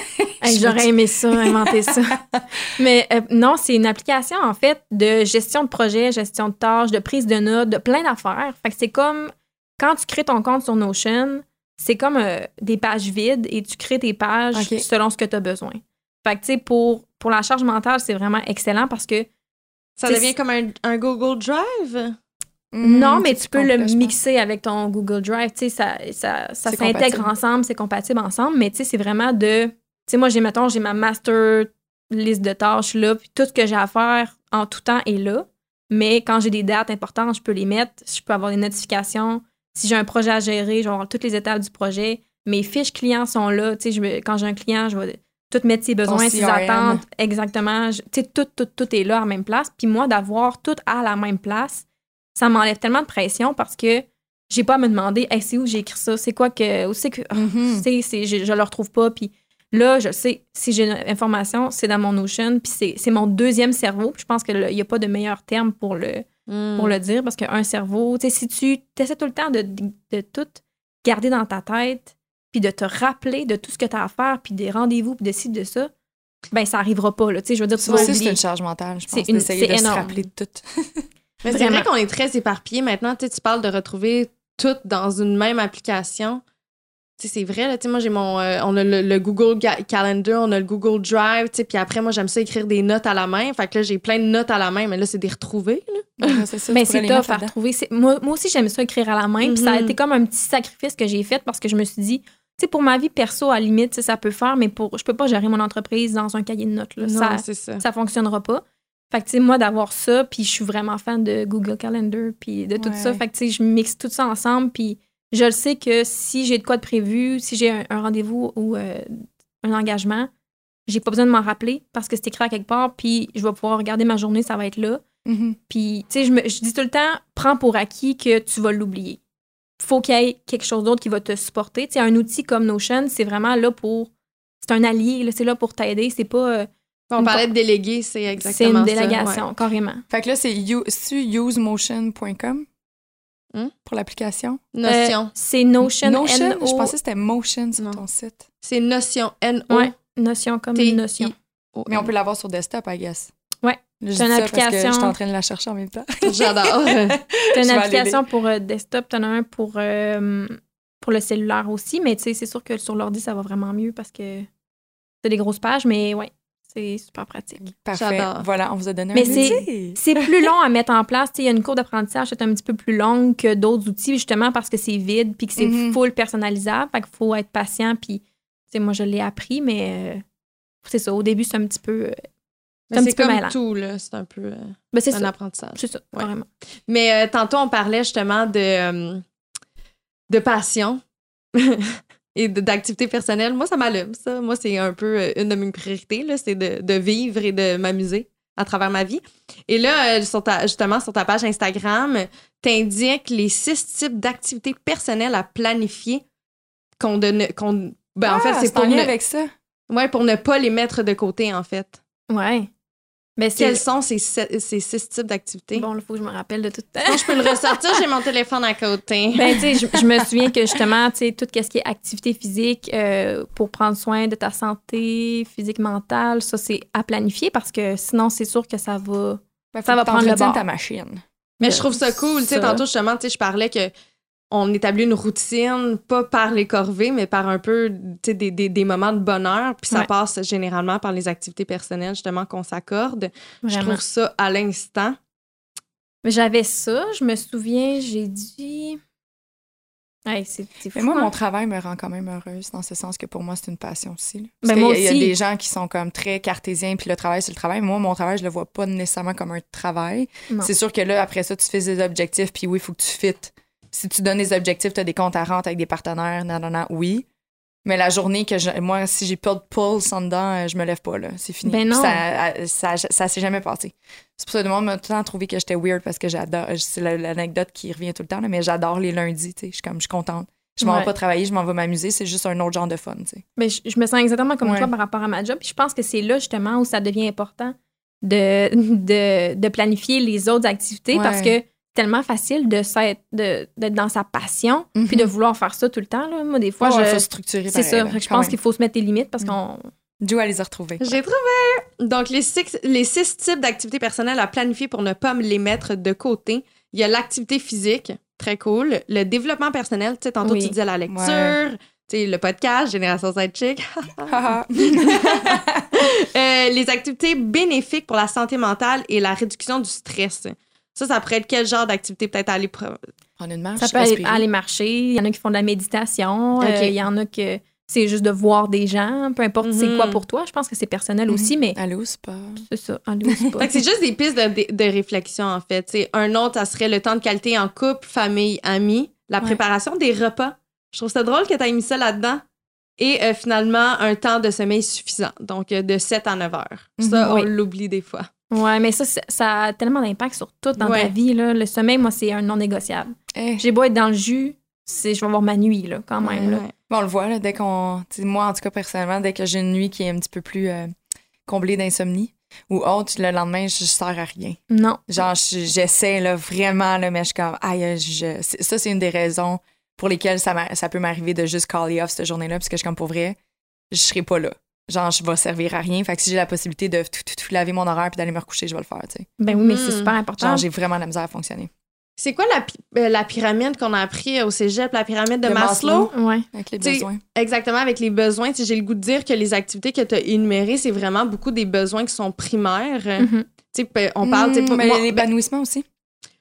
Hey, J'aurais aimé ça, inventer ça. [laughs] Mais euh, non, c'est une application, en fait, de gestion de projet, gestion de tâches, de prise de notes, de plein d'affaires. Fait que c'est comme quand tu crées ton compte sur Notion, c'est comme euh, des pages vides et tu crées tes pages selon ce que tu as besoin. Fait que, tu sais, pour, pour la charge mentale, c'est vraiment excellent parce que
Ça devient comme un, un Google Drive?
Non,
Mm,
mais
c'est
tu peux le mixer avec ton Google Drive. Tu sais, ça, ça, ça s'intègre
compatible.
ensemble, c'est compatible ensemble, mais tu sais, c'est vraiment de. Tu sais, moi, j'ai, mettons, j'ai ma master liste de tâches là, puis tout ce que j'ai à faire en tout temps est là. Mais quand j'ai des dates importantes, je peux les mettre, je peux avoir des notifications. Si j'ai un projet à gérer, je vais avoir toutes les étapes du projet. Mes fiches clients sont là. Tu sais, je me- quand j'ai un client, je vais tout mettre ses besoins, ses attentes. Exactement. Tu sais, tout, tout, tout est là à la même place. Puis moi, d'avoir tout à la même place, ça m'enlève tellement de pression parce que j'ai pas à me demander Hey, c'est où j'ai écrit ça, c'est quoi que. Où c'est que. c'est- c'est- je, je le retrouve pas. Puis là, je sais, si j'ai une information, c'est dans mon Notion, puis c'est c'est mon deuxième cerveau. Puis je pense qu'il n'y a pas de meilleur terme pour le,
Mm.
pour le dire parce qu'un cerveau, tu sais, si tu essaies tout le temps de, de, de tout garder dans ta tête, puis de te rappeler de tout ce que tu as à faire, puis des rendez-vous, puis de ci, de ça, ben ça arrivera pas. Là. Tu sais, je veux dire, tu vas
aussi, c'est une charge mentale, je
C'est
pense,
une-
d'essayer
c'est
de se
énorme.
rappeler de tout. [laughs]
Mais c'est vrai qu'on est très éparpillés maintenant. Tu sais, tu parles de retrouver tout dans une même application. Tu sais, c'est vrai, là, tu sais, moi, j'ai mon... euh, on a le, le Google Ga- Calendar, on a le Google Drive, tu sais, puis après, moi, j'aime ça écrire des notes à la main. Fait que là, j'ai plein de notes à la main, mais là, c'est des retrouvés, là. [laughs]
Ouais, c'est ça,
Mais c'est tough
mettre
à retrouver. Moi, moi aussi, j'aime ça écrire à la main. Puis ça a
Mhm.
été comme un petit sacrifice que j'ai fait parce que je me suis dit, sais, pour ma vie perso, à la limite, ça peut faire, mais pour, je peux pas gérer mon entreprise dans un cahier de notes. Là.
Non,
Ça,
ça.
ça fonctionnera pas. Fait que, tu sais, moi, d'avoir ça, puis je suis vraiment fan de Google Calendar, puis de tout
Ouais.
ça. Fait que, tu sais, je mixe tout ça ensemble, puis je le sais que si j'ai de quoi de prévu, si j'ai un, un rendez-vous ou euh, un engagement, j'ai pas besoin de m'en rappeler parce que c'est écrit à quelque part, puis je vais pouvoir regarder ma journée, ça va être là.
Mhm.
Puis, tu sais, je, me- je dis tout le temps, prends pour acquis que tu vas l'oublier. Faut qu'il y ait quelque chose d'autre qui va te supporter. Tu sais, un outil comme Notion, c'est vraiment là pour. C'est un allié, là, c'est là pour t'aider. C'est pas. euh,
On
une
parlait de déléguer, c'est
C'est
exactement
une
ça,
délégation,
ouais.
carrément.
Fait que là, c'est usemotion.com
Hmm?
pour l'application?
Notion.
Euh, c'est Notion.
Notion?
N-O-
Je pensais que c'était Motion sur
Non.
ton site.
C'est Notion. N-O.
Ouais, Notion comme une notion.
Mais on peut l'avoir sur desktop, I guess.
C'est une
ça parce que
application.
je suis en train de la chercher en même temps. [laughs]
J'adore. [laughs]
T'as
Je
une application pour euh, desktop, t'en as un pour, euh, pour le cellulaire aussi, mais tu sais, c'est sûr que sur l'ordi, ça va vraiment mieux parce que c'est des grosses pages, mais ouais, c'est super pratique.
Parfait. Voilà, on vous a donné
Mais
un
c'est-
outil.
C'est plus long à mettre en place. Tu sais, Il y a une courbe d'apprentissage qui est un petit peu plus longue que d'autres outils, justement parce que c'est vide puis que c'est
Mhm.
full personnalisable. Fait qu'il faut être patient. Puis, tu sais, moi, je l'ai appris, mais euh, c'est ça. Au début, c'est un petit peu.
Mais c'est comme tout, là. C'est un peu euh,
ben, c'est
un
ça.
apprentissage.
C'est ça,
Ouais.
vraiment.
Mais euh, tantôt, on parlait justement de, euh, de passion [laughs] et d'activité personnelle. Moi, ça m'allume, ça. Moi, c'est un peu une de mes priorités, là, c'est de, de vivre et de m'amuser à travers ma vie. Et là, sur ta- justement, sur ta page Instagram, t'indiques les six types d'activités personnelles à planifier qu'on donne... qu'on- ben, en fait,
Ah,
c'est pour, ne-
avec ça.
ouais, pour ne pas les mettre de côté, en fait.
Ouais. C'est.
Quels sont ces, six types d'activités?
Bon, il faut que je me rappelle de tout. [laughs]
Sinon, je peux le ressortir, j'ai mon téléphone à côté. [laughs]
Ben, tu sais, je, je me souviens que justement, tu sais, tout ce qui est activité physique euh, pour prendre soin de ta santé physique, mentale, ça, c'est à planifier parce que sinon, c'est sûr que ça va.
Ben,
Ça va prendre le bord.
ta machine.
Mais je trouve ça cool. Tu sais, tantôt, justement, tu sais, je parlais que on établit une routine, pas par les corvées, mais par un peu tu sais, des, des, des moments de bonheur. Puis ça
Ouais.
passe généralement par les activités personnelles, justement, qu'on s'accorde. Je trouve ça à l'instant.
J'avais ça, je me souviens, j'ai dit. C'est fou.
Mais moi,
hein?
mon travail me rend quand même heureuse, dans ce sens que pour moi, c'est une passion aussi. là.
Ben,
Parce
moi
qu'il y a- il y,
aussi.
a des gens qui sont comme très cartésiens, puis le travail, c'est le travail. Moi, mon travail, je le vois pas nécessairement comme un travail. C'est sûr que là, après ça, tu fais des objectifs, puis oui, il faut que tu fites. Si tu donnes des objectifs, tu as des comptes à rente avec des partenaires, non, non, non, oui. Mais la journée que je, moi, si j'ai pas de pulse en dedans, euh, je me lève pas, là. C'est fini.
Ben non.
Ça, ça, ça, ça s'est jamais passé. C'est pour ça que le monde m'a tout le temps trouvé que j'étais weird parce que j'adore. C'est la- l'anecdote qui revient tout le temps, là, mais j'adore les lundis, tu sais. Je suis comme, je suis contente. Je m'en
Ouais.
vais pas travailler, je m'en vais m'amuser. C'est juste un autre genre de fun, tu sais.
Mais je, je me sens exactement comme
Ouais.
toi par rapport à ma job. Puis je pense que c'est là justement où ça devient important de, de, de planifier les autres activités
Ouais.
parce que tellement facile de s'être de- d'être dans sa passion puis de vouloir faire ça tout le temps. Là. Moi, des fois,
Mhm. Ouais,
je.
faut structurer
c'est ça.
là,
je pense qu'il faut se mettre des limites parce
Mm.
qu'on.
Joe à les a retrouvés.
J'ai trouvé! Donc, les six, les six types d'activités personnelles à planifier pour ne pas me les mettre de côté. Il y a l'activité physique, très cool. Le développement personnel, tu sais, tantôt
Oui.
tu disais la lecture.
Ouais.
Tu sais, le podcast, Génération Sidechick.
Haha. [laughs] [laughs]
Euh, les activités bénéfiques pour la santé mentale et la réduction du stress. Ça, ça pourrait être quel genre d'activité? Peut-être aller...
Prendre une marche,
Ça peut aller, aller marcher. Il y en a qui font de la méditation. euh, il y en a que c'est juste de voir des gens. Peu importe c'est
Mhm.
quoi pour toi. Je pense que c'est personnel aussi, mais
Aller au spa.
c'est ça. Aller au spa. [laughs]
Fait que c'est juste des pistes de, de- de réflexion, en fait. Un autre, ça serait le temps de qualité en couple, famille, amis, la
Ouais.
préparation des repas. Je trouve ça drôle que tu aies mis ça là-dedans. Et euh, finalement, un temps de sommeil suffisant. Donc, euh, de 7 à 9 heures. Ça,
Mhm,
on
oui.
l'oublie des fois.
Ouais, mais ça, ça a tellement d'impact sur tout dans
Ouais.
ta vie. Là. Le sommeil, moi, c'est un non négociable.
Eh,
J'ai beau être dans le jus, c'est, je vais avoir ma nuit, là, quand même. là.
Ouais.
Bon, on le voit, là, dès qu'on. Moi, en tout cas, personnellement, dès que j'ai une nuit qui est un petit peu plus euh, comblée d'insomnie ou autre, le lendemain, je sers à rien.
Non.
Genre, je- j'essaie, là, vraiment, là, mais je suis comme, aïe, je... c'est- ça, c'est une des raisons pour lesquelles ça, ça peut m'arriver de juste call off cette journée-là, parce que je suis comme, pour vrai, je serai pas là. Genre, je vais servir à rien. Fait que si j'ai la possibilité de tout, tout, tout laver mon horaire puis d'aller me recoucher, je vais le faire, tu sais.
Ben oui, mais c'est
Mm.
super important.
Genre, j'ai vraiment de la misère à fonctionner.
C'est quoi la, euh, la pyramide qu'on a appris au cégep, la pyramide de,
De
Maslow?
Maslow.
Ouais.
Avec les besoins.
Exactement, avec les besoins. Tu sais, J'ai le goût de dire que les activités que tu as énumérées, c'est vraiment beaucoup des besoins qui sont primaires. Euh,
Mhm.
Tu sais, pe- on parle, tu sais,
Mm, mais
ben,
l'épanouissement aussi.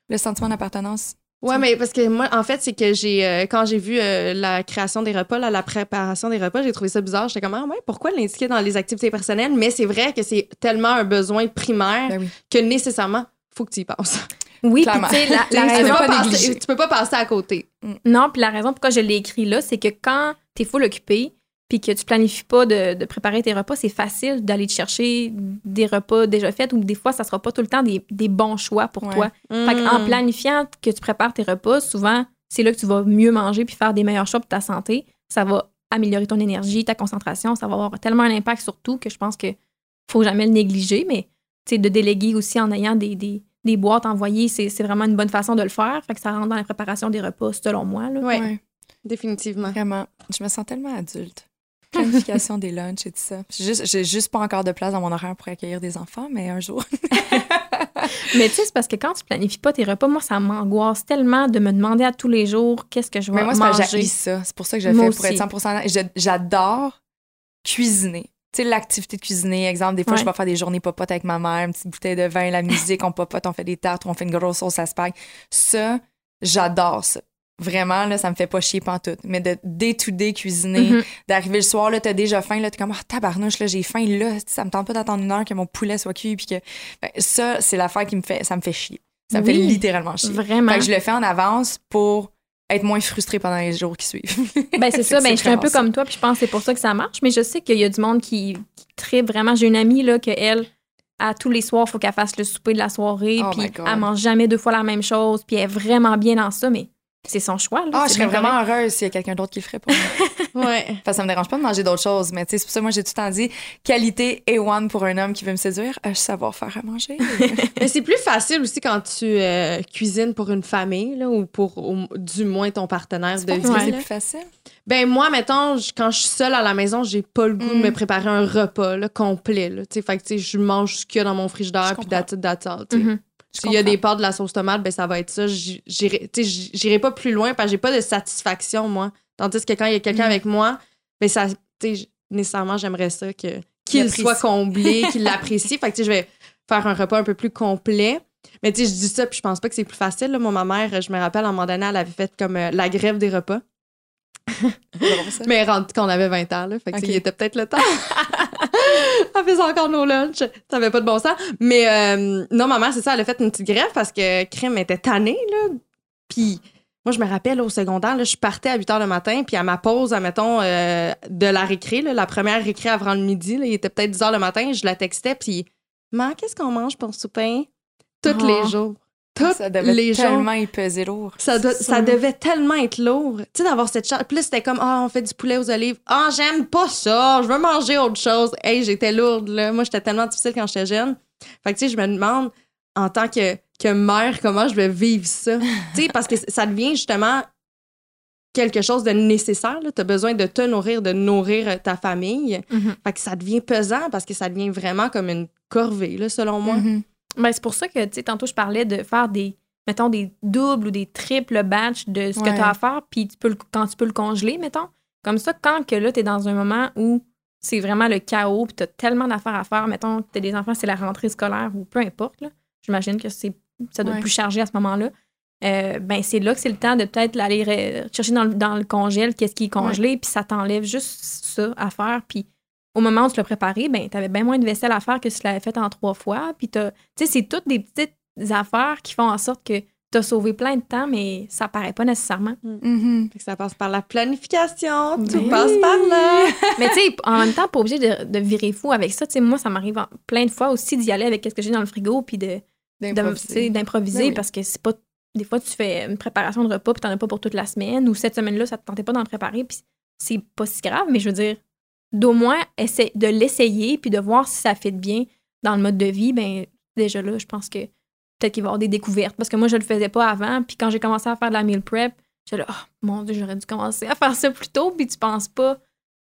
Le sentiment d'appartenance.
Ouais, mais parce que moi, en fait, c'est que j'ai, euh, quand j'ai vu euh, la création des repas, là, la préparation des repas, j'ai trouvé ça bizarre. J'étais comme, ah ouais, pourquoi l'indiquer dans les activités personnelles? Mais c'est vrai que c'est tellement un besoin primaire
Ben oui.
que nécessairement, faut que tu y penses.
Oui, puis tu sais, la, [laughs] la
Tu peux pas
pas
passer, tu peux pas passer à côté.
Non, puis la raison pourquoi je l'ai écrit là, c'est que quand t'es full occupé, puis que tu planifies pas de, de préparer tes repas, c'est facile d'aller te chercher des repas déjà faits ou des fois, ça sera pas tout le temps des, des bons choix pour
Ouais.
toi. Fait
Mm.
en planifiant que tu prépares tes repas, souvent, c'est là que tu vas mieux manger puis faire des meilleurs choix pour ta santé. Ça va améliorer ton énergie, ta concentration. Ça va avoir tellement un impact sur tout que je pense que faut jamais le négliger, mais tu sais, de déléguer aussi en ayant des, des, des boîtes envoyées, c'est c'est vraiment une bonne façon de le faire. Fait que ça rentre dans la préparation des repas, selon moi. Là.
Ouais,
Ouais.
définitivement.
Vraiment. Je me sens tellement adulte. Planification des lunchs et tout ça. J'ai juste, j'ai juste pas encore de place dans mon horaire pour accueillir des enfants, mais un jour. [laughs]
Mais tu sais, c'est parce que quand tu planifies pas tes repas, moi, ça m'angoisse tellement de me demander à tous les jours qu'est-ce que je vais
Mais moi,
manger.
ça. C'est pour ça que je
Moi
fais pour
aussi.
être 100 honnête. Je- J'adore cuisiner. Tu sais, l'activité de cuisiner, exemple, des fois,
Ouais.
je vais faire des journées popotes avec ma mère, une petite bouteille de vin, la musique, on popote, on fait des tartes, on fait une grosse sauce à spag. Ça, j'adore ça. Vraiment, là, ça me fait pas chier pantoute. Mais de day-to-day cuisiner,
Mhm.
d'arriver le soir, là, t'as déjà faim, là, t'es comme, ah, tabarnouche, là, j'ai faim, là, ça me tente pas d'attendre une heure que mon poulet soit cuit, puis que. Ben, ça, c'est l'affaire qui me fait, ça me fait chier. Ça me
Oui.
fait littéralement chier.
Vraiment.
Fait que je le fais en avance pour être moins frustrée pendant les jours qui suivent.
Ben, c'est [laughs] ça. Ben, je suis un peu
ça.
comme toi, puis je pense que c'est pour ça que ça marche. Mais je sais qu'il y a du monde qui, qui tripe vraiment. J'ai une amie, là, que elle, à tous les soirs, il faut qu'elle fasse le souper de la soirée.
Oh
puis elle mange jamais deux fois la même chose. Puis elle est vraiment bien dans ça, mais c'est son choix. Là,
Ah, je serais vraiment
correct.
heureuse s'il y a quelqu'un d'autre qui le ferait pour moi. [laughs]
Ouais.
Enfin, ça me dérange pas de manger d'autres choses, mais c'est pour ça que moi j'ai tout le temps dit qualité A1 pour un homme qui veut me séduire, euh, savoir faire à manger. [laughs]
Mais c'est plus facile aussi quand tu euh, cuisines pour une famille là, ou pour au- du moins ton partenaire de vie.
c'est plus facile.
Ben moi, mettons, je- quand je suis seule à la maison, j'ai pas le goût de
Mm.
me préparer un repas là, complet. Là, fait que tu sais, je mange ce qu'il y a dans mon frigidaire puis that's it, that's all.
Mhm.
S'il y a des pâtes de la sauce tomate, ben ça va être ça. J'irai pas plus loin parce que j'ai pas de satisfaction, moi. Tandis que quand il y a quelqu'un
Mm.
avec moi, ben ça, nécessairement, j'aimerais ça que qu'il soit comblé, [laughs] qu'il l'apprécie. Fait que, tu sais, je vais faire un repas un peu plus complet. Mais, tu sais, je dis ça, puis je pense pas que c'est plus facile. Là. Moi, ma mère, je me rappelle, à un moment donné, elle avait fait comme euh, la grève des repas. [laughs] Mais rendu qu'on avait 20 ans, là. Fait que, il était peut-être le temps. [laughs] [laughs] elle faisait encore nos lunchs. Ça avait pas de bon sens. Mais euh, non, ma mère, c'est ça, elle a fait une petite grève parce que Crème était tannée, là. Puis moi, je me rappelle au secondaire, là, je partais à 8 h le matin, puis à ma pause, admettons, euh, de la récré, là, la première récré avant le midi, là, il était peut-être 10 h le matin, je la textais, puis Maman, qu'est-ce qu'on mange pour souper? Tous
Oh.
les jours.
Ça devait
les
tellement y peser lourd.
Ça, devait tellement être lourd. Tu sais, d'avoir cette charge. Là, c'était comme, ah, on fait du poulet aux olives. Ah, j'aime pas ça. Je veux manger autre chose. Hey, j'étais lourde, là. Moi, j'étais tellement difficile quand j'étais jeune. Fait que, tu sais, je me demande, en tant que, que mère, comment je vais vivre ça? [laughs] tu sais, parce que ça devient justement quelque chose de nécessaire. Tu as besoin de te nourrir, de nourrir ta famille.
Mhm.
Fait que ça devient pesant parce que ça devient vraiment comme une corvée, là, selon moi.
Mhm.
Ben, c'est pour ça que, tu sais, tantôt, je parlais de faire des, mettons, des doubles ou des triples batchs de ce que tu as à faire, puis tu peux le- quand tu peux le congeler, mettons. Comme ça, quand que là, tu es dans un moment où c'est vraiment le chaos, puis tu as tellement d'affaires à faire, mettons, tu as des enfants, c'est la rentrée scolaire ou peu importe, là. J'imagine que c'est ça doit
Ouais.
être plus chargé à ce moment-là. Euh, ben, c'est là que c'est le temps de peut-être aller chercher dans le, dans le congèle qu'est-ce qui est congelé, puis ça t'enlève juste ça à faire, puis au moment où tu l'as préparé, ben, tu avais bien moins de vaisselle à faire que si tu l'avais fait en trois fois. Puis, t'as- tu sais, c'est toutes des petites affaires qui font en sorte que tu as sauvé plein de temps, mais ça paraît pas nécessairement.
Fait que ça passe par la planification. Tout
Ben
passe par là. [laughs]
mais tu sais, en même temps, pas obligé de, de virer fou avec ça. Tu sais, moi, ça m'arrive plein de fois aussi d'y aller avec ce que j'ai dans le frigo, puis de, de-
D'improviser.
tu sais, d'improviser
Ben oui.
parce que c'est pas. Des fois, tu fais une préparation de repas, puis t'en as pas pour toute la semaine, ou cette semaine-là, ça te tentait pas d'en préparer, puis c'est pas si grave, mais je veux dire, d'au moins essayer de l'essayer, puis de voir si ça fit bien dans le mode de vie, ben déjà là, je pense que peut-être qu'il va y avoir des découvertes. Parce que moi, je le faisais pas avant, puis quand j'ai commencé à faire de la meal prep, j'étais là, oh mon Dieu, j'aurais dû commencer à faire ça plus tôt, puis tu penses pas.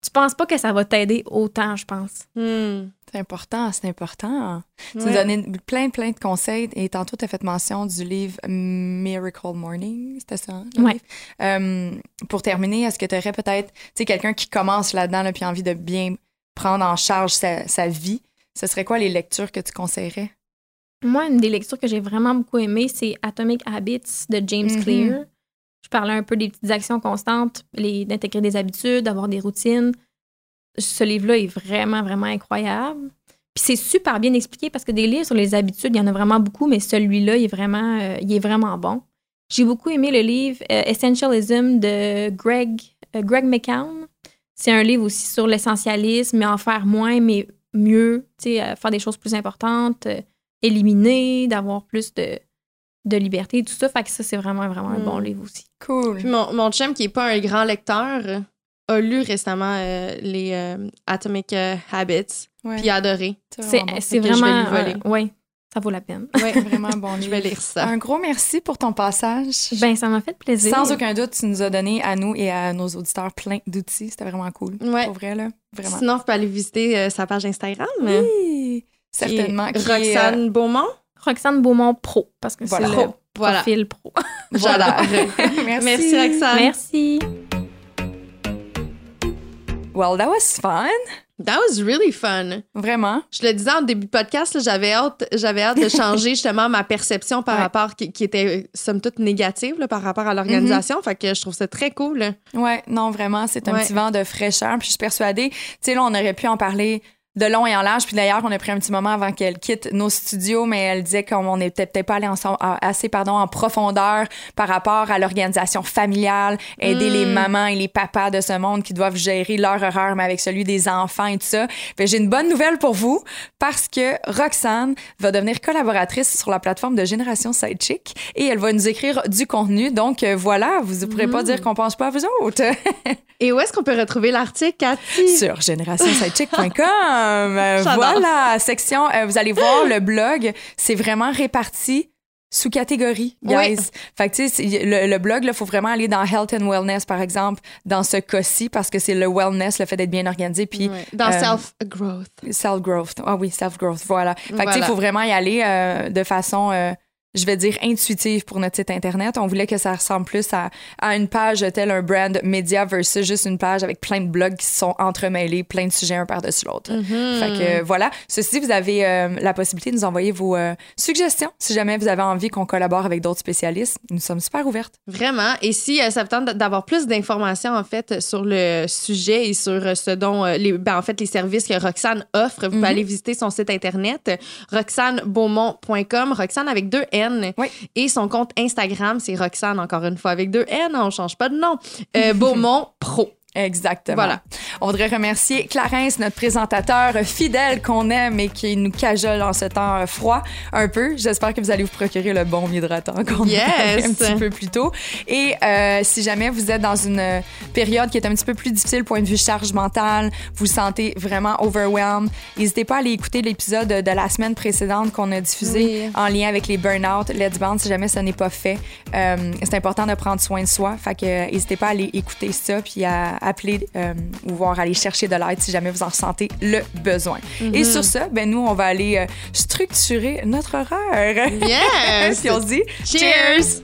Tu penses pas que ça va t'aider autant, je pense.
Hmm.
C'est important, c'est important. Tu
Ouais.
nous as donné plein, plein de conseils et tantôt, tu as fait mention du livre Miracle Morning, c'était ça? hein, livre? Euh, pour terminer, est-ce que tu aurais peut-être, tu sais, quelqu'un qui commence là-dedans, là, puis envie de bien prendre en charge sa, sa vie, ce serait quoi les lectures que tu conseillerais?
Moi, une des lectures que j'ai vraiment beaucoup aimées, c'est Atomic Habits de James
Mhm.
Clear. Parlais un peu des petites actions constantes, les- d'intégrer des habitudes, d'avoir des routines. Ce livre-là est vraiment, vraiment incroyable. Puis c'est super bien expliqué parce que des livres sur les habitudes, il y en a vraiment beaucoup, mais celui-là, il est vraiment, euh, il est vraiment bon. J'ai beaucoup aimé le livre euh, Essentialism de Greg, euh, Greg McCown. C'est un livre aussi sur l'essentialisme, mais en faire moins, mais mieux, faire des choses plus importantes, éliminer, d'avoir plus de, de liberté, tout ça. Fait que ça, c'est vraiment, vraiment un bon livre aussi.
Cool.
Puis mon, mon chum, qui est pas un grand lecteur, a lu récemment euh, les euh, Atomic euh, Habits,
Ouais,
puis a adoré.
C'est
vraiment bon.
c'est
je
vraiment.
lui voler.
euh, ouais, ça vaut la peine.
Ouais,
Vraiment un bon [laughs]
je
livre.
vais lire ça.
Un gros merci pour ton passage.
Ben, ça m'a fait plaisir.
Sans aucun doute, tu nous as donné à nous et à nos auditeurs plein d'outils. C'était vraiment cool.
Ouais.
Pour vrai, là. Vraiment.
Sinon, vous pouvez aller visiter euh, sa page Instagram.
Oui, certainement.
Qui est,
euh,
Roxane Beaumont.
Roxane Beaumont Pro, parce que
Voilà.
c'est le
Voilà.
profil pro. [laughs]
Voilà. [laughs]
Merci.
Merci.
Roxane.
Merci.
Well, that was fun.
That was really fun.
Vraiment.
Je le disais en début de podcast, là, j'avais hâte, j'avais hâte de [laughs] changer justement ma perception par
Ouais.
rapport qui, qui était somme toute négative là, par rapport à l'organisation. Fait que je trouve ça très cool.
Ouais, non, vraiment, c'est un
Ouais.
petit vent de fraîcheur. Puis je suis persuadée, tu sais, là, on aurait pu en parler de long et en large. Puis d'ailleurs, on a pris un petit moment avant qu'elle quitte nos studios, mais elle disait qu'on n'était peut-être pas allé ensemble, assez pardon, en profondeur par rapport à l'organisation familiale, aider les mamans et les papas de ce monde qui doivent gérer leur horaire, mais avec celui des enfants et tout ça. J'ai une bonne nouvelle pour vous parce que Roxane va devenir collaboratrice sur la plateforme de Génération Sidechick et elle va nous écrire du contenu. Donc euh, voilà, vous ne pourrez pas dire qu'on pense pas à vous autres. [laughs]
Et où est-ce qu'on peut retrouver l'article, Cathy?
sur générationsidechick.com. Euh, [laughs]
J'adore.
voilà, section, euh, vous allez voir le blog, c'est vraiment réparti sous catégorie, guys.
Oui.
Fait que tu sais, le, le blog, il faut vraiment aller dans Health and Wellness, par exemple, dans ce cas-ci, parce que c'est le wellness, le fait d'être bien organisé, puis.
Dans
euh,
Self-Growth.
self-growth. Ah oui, self-growth, voilà. Fait que tu sais, il faut vraiment y aller euh, de façon euh, je vais dire, intuitive pour notre site Internet. On voulait que ça ressemble plus à, à une page telle un brand média versus juste une page avec plein de blogs qui sont entremêlés, plein de sujets un par-dessus l'autre.
Mm-hmm.
Fait que euh, voilà. Ceci, vous avez euh, la possibilité de nous envoyer vos euh, suggestions si jamais vous avez envie qu'on collabore avec d'autres spécialistes. Nous sommes super ouvertes.
Vraiment. Et si ça vous tente d'avoir plus d'informations, en fait, sur le sujet et sur ce dont, les, ben, en fait, les services que Roxane offre, vous
Mhm.
pouvez aller visiter son site Internet, roxanebeaumont.com, Roxane avec deux N.
Oui.
Et son compte Instagram, c'est Roxane, encore une fois, avec deux N. On change pas de nom. Euh, Beaumont Pro.
Exactement.
Voilà.
On voudrait remercier Clarence, notre présentateur fidèle qu'on aime et qui nous cajole en ce temps froid un peu. J'espère que vous allez vous procurer le bon hydratant qu'on a
Yes.
parlé [laughs] un petit peu plus tôt. Et euh, si jamais vous êtes dans une période qui est un petit peu plus difficile point de vue charge mentale, vous vous sentez vraiment overwhelmed, n'hésitez pas à aller écouter l'épisode de la semaine précédente qu'on a diffusé
Oui.
en lien avec les burn-out, Let's si jamais ça n'est pas fait. Euh, c'est important de prendre soin de soi. Fait que euh, n'hésitez pas à aller écouter ça puis à appeler euh, ou voir aller chercher de l'aide si jamais vous en ressentez le besoin. Et sur ça, ben nous on va aller euh, structurer notre horaire.
Yes! [laughs]
puis on se dit
Cheers!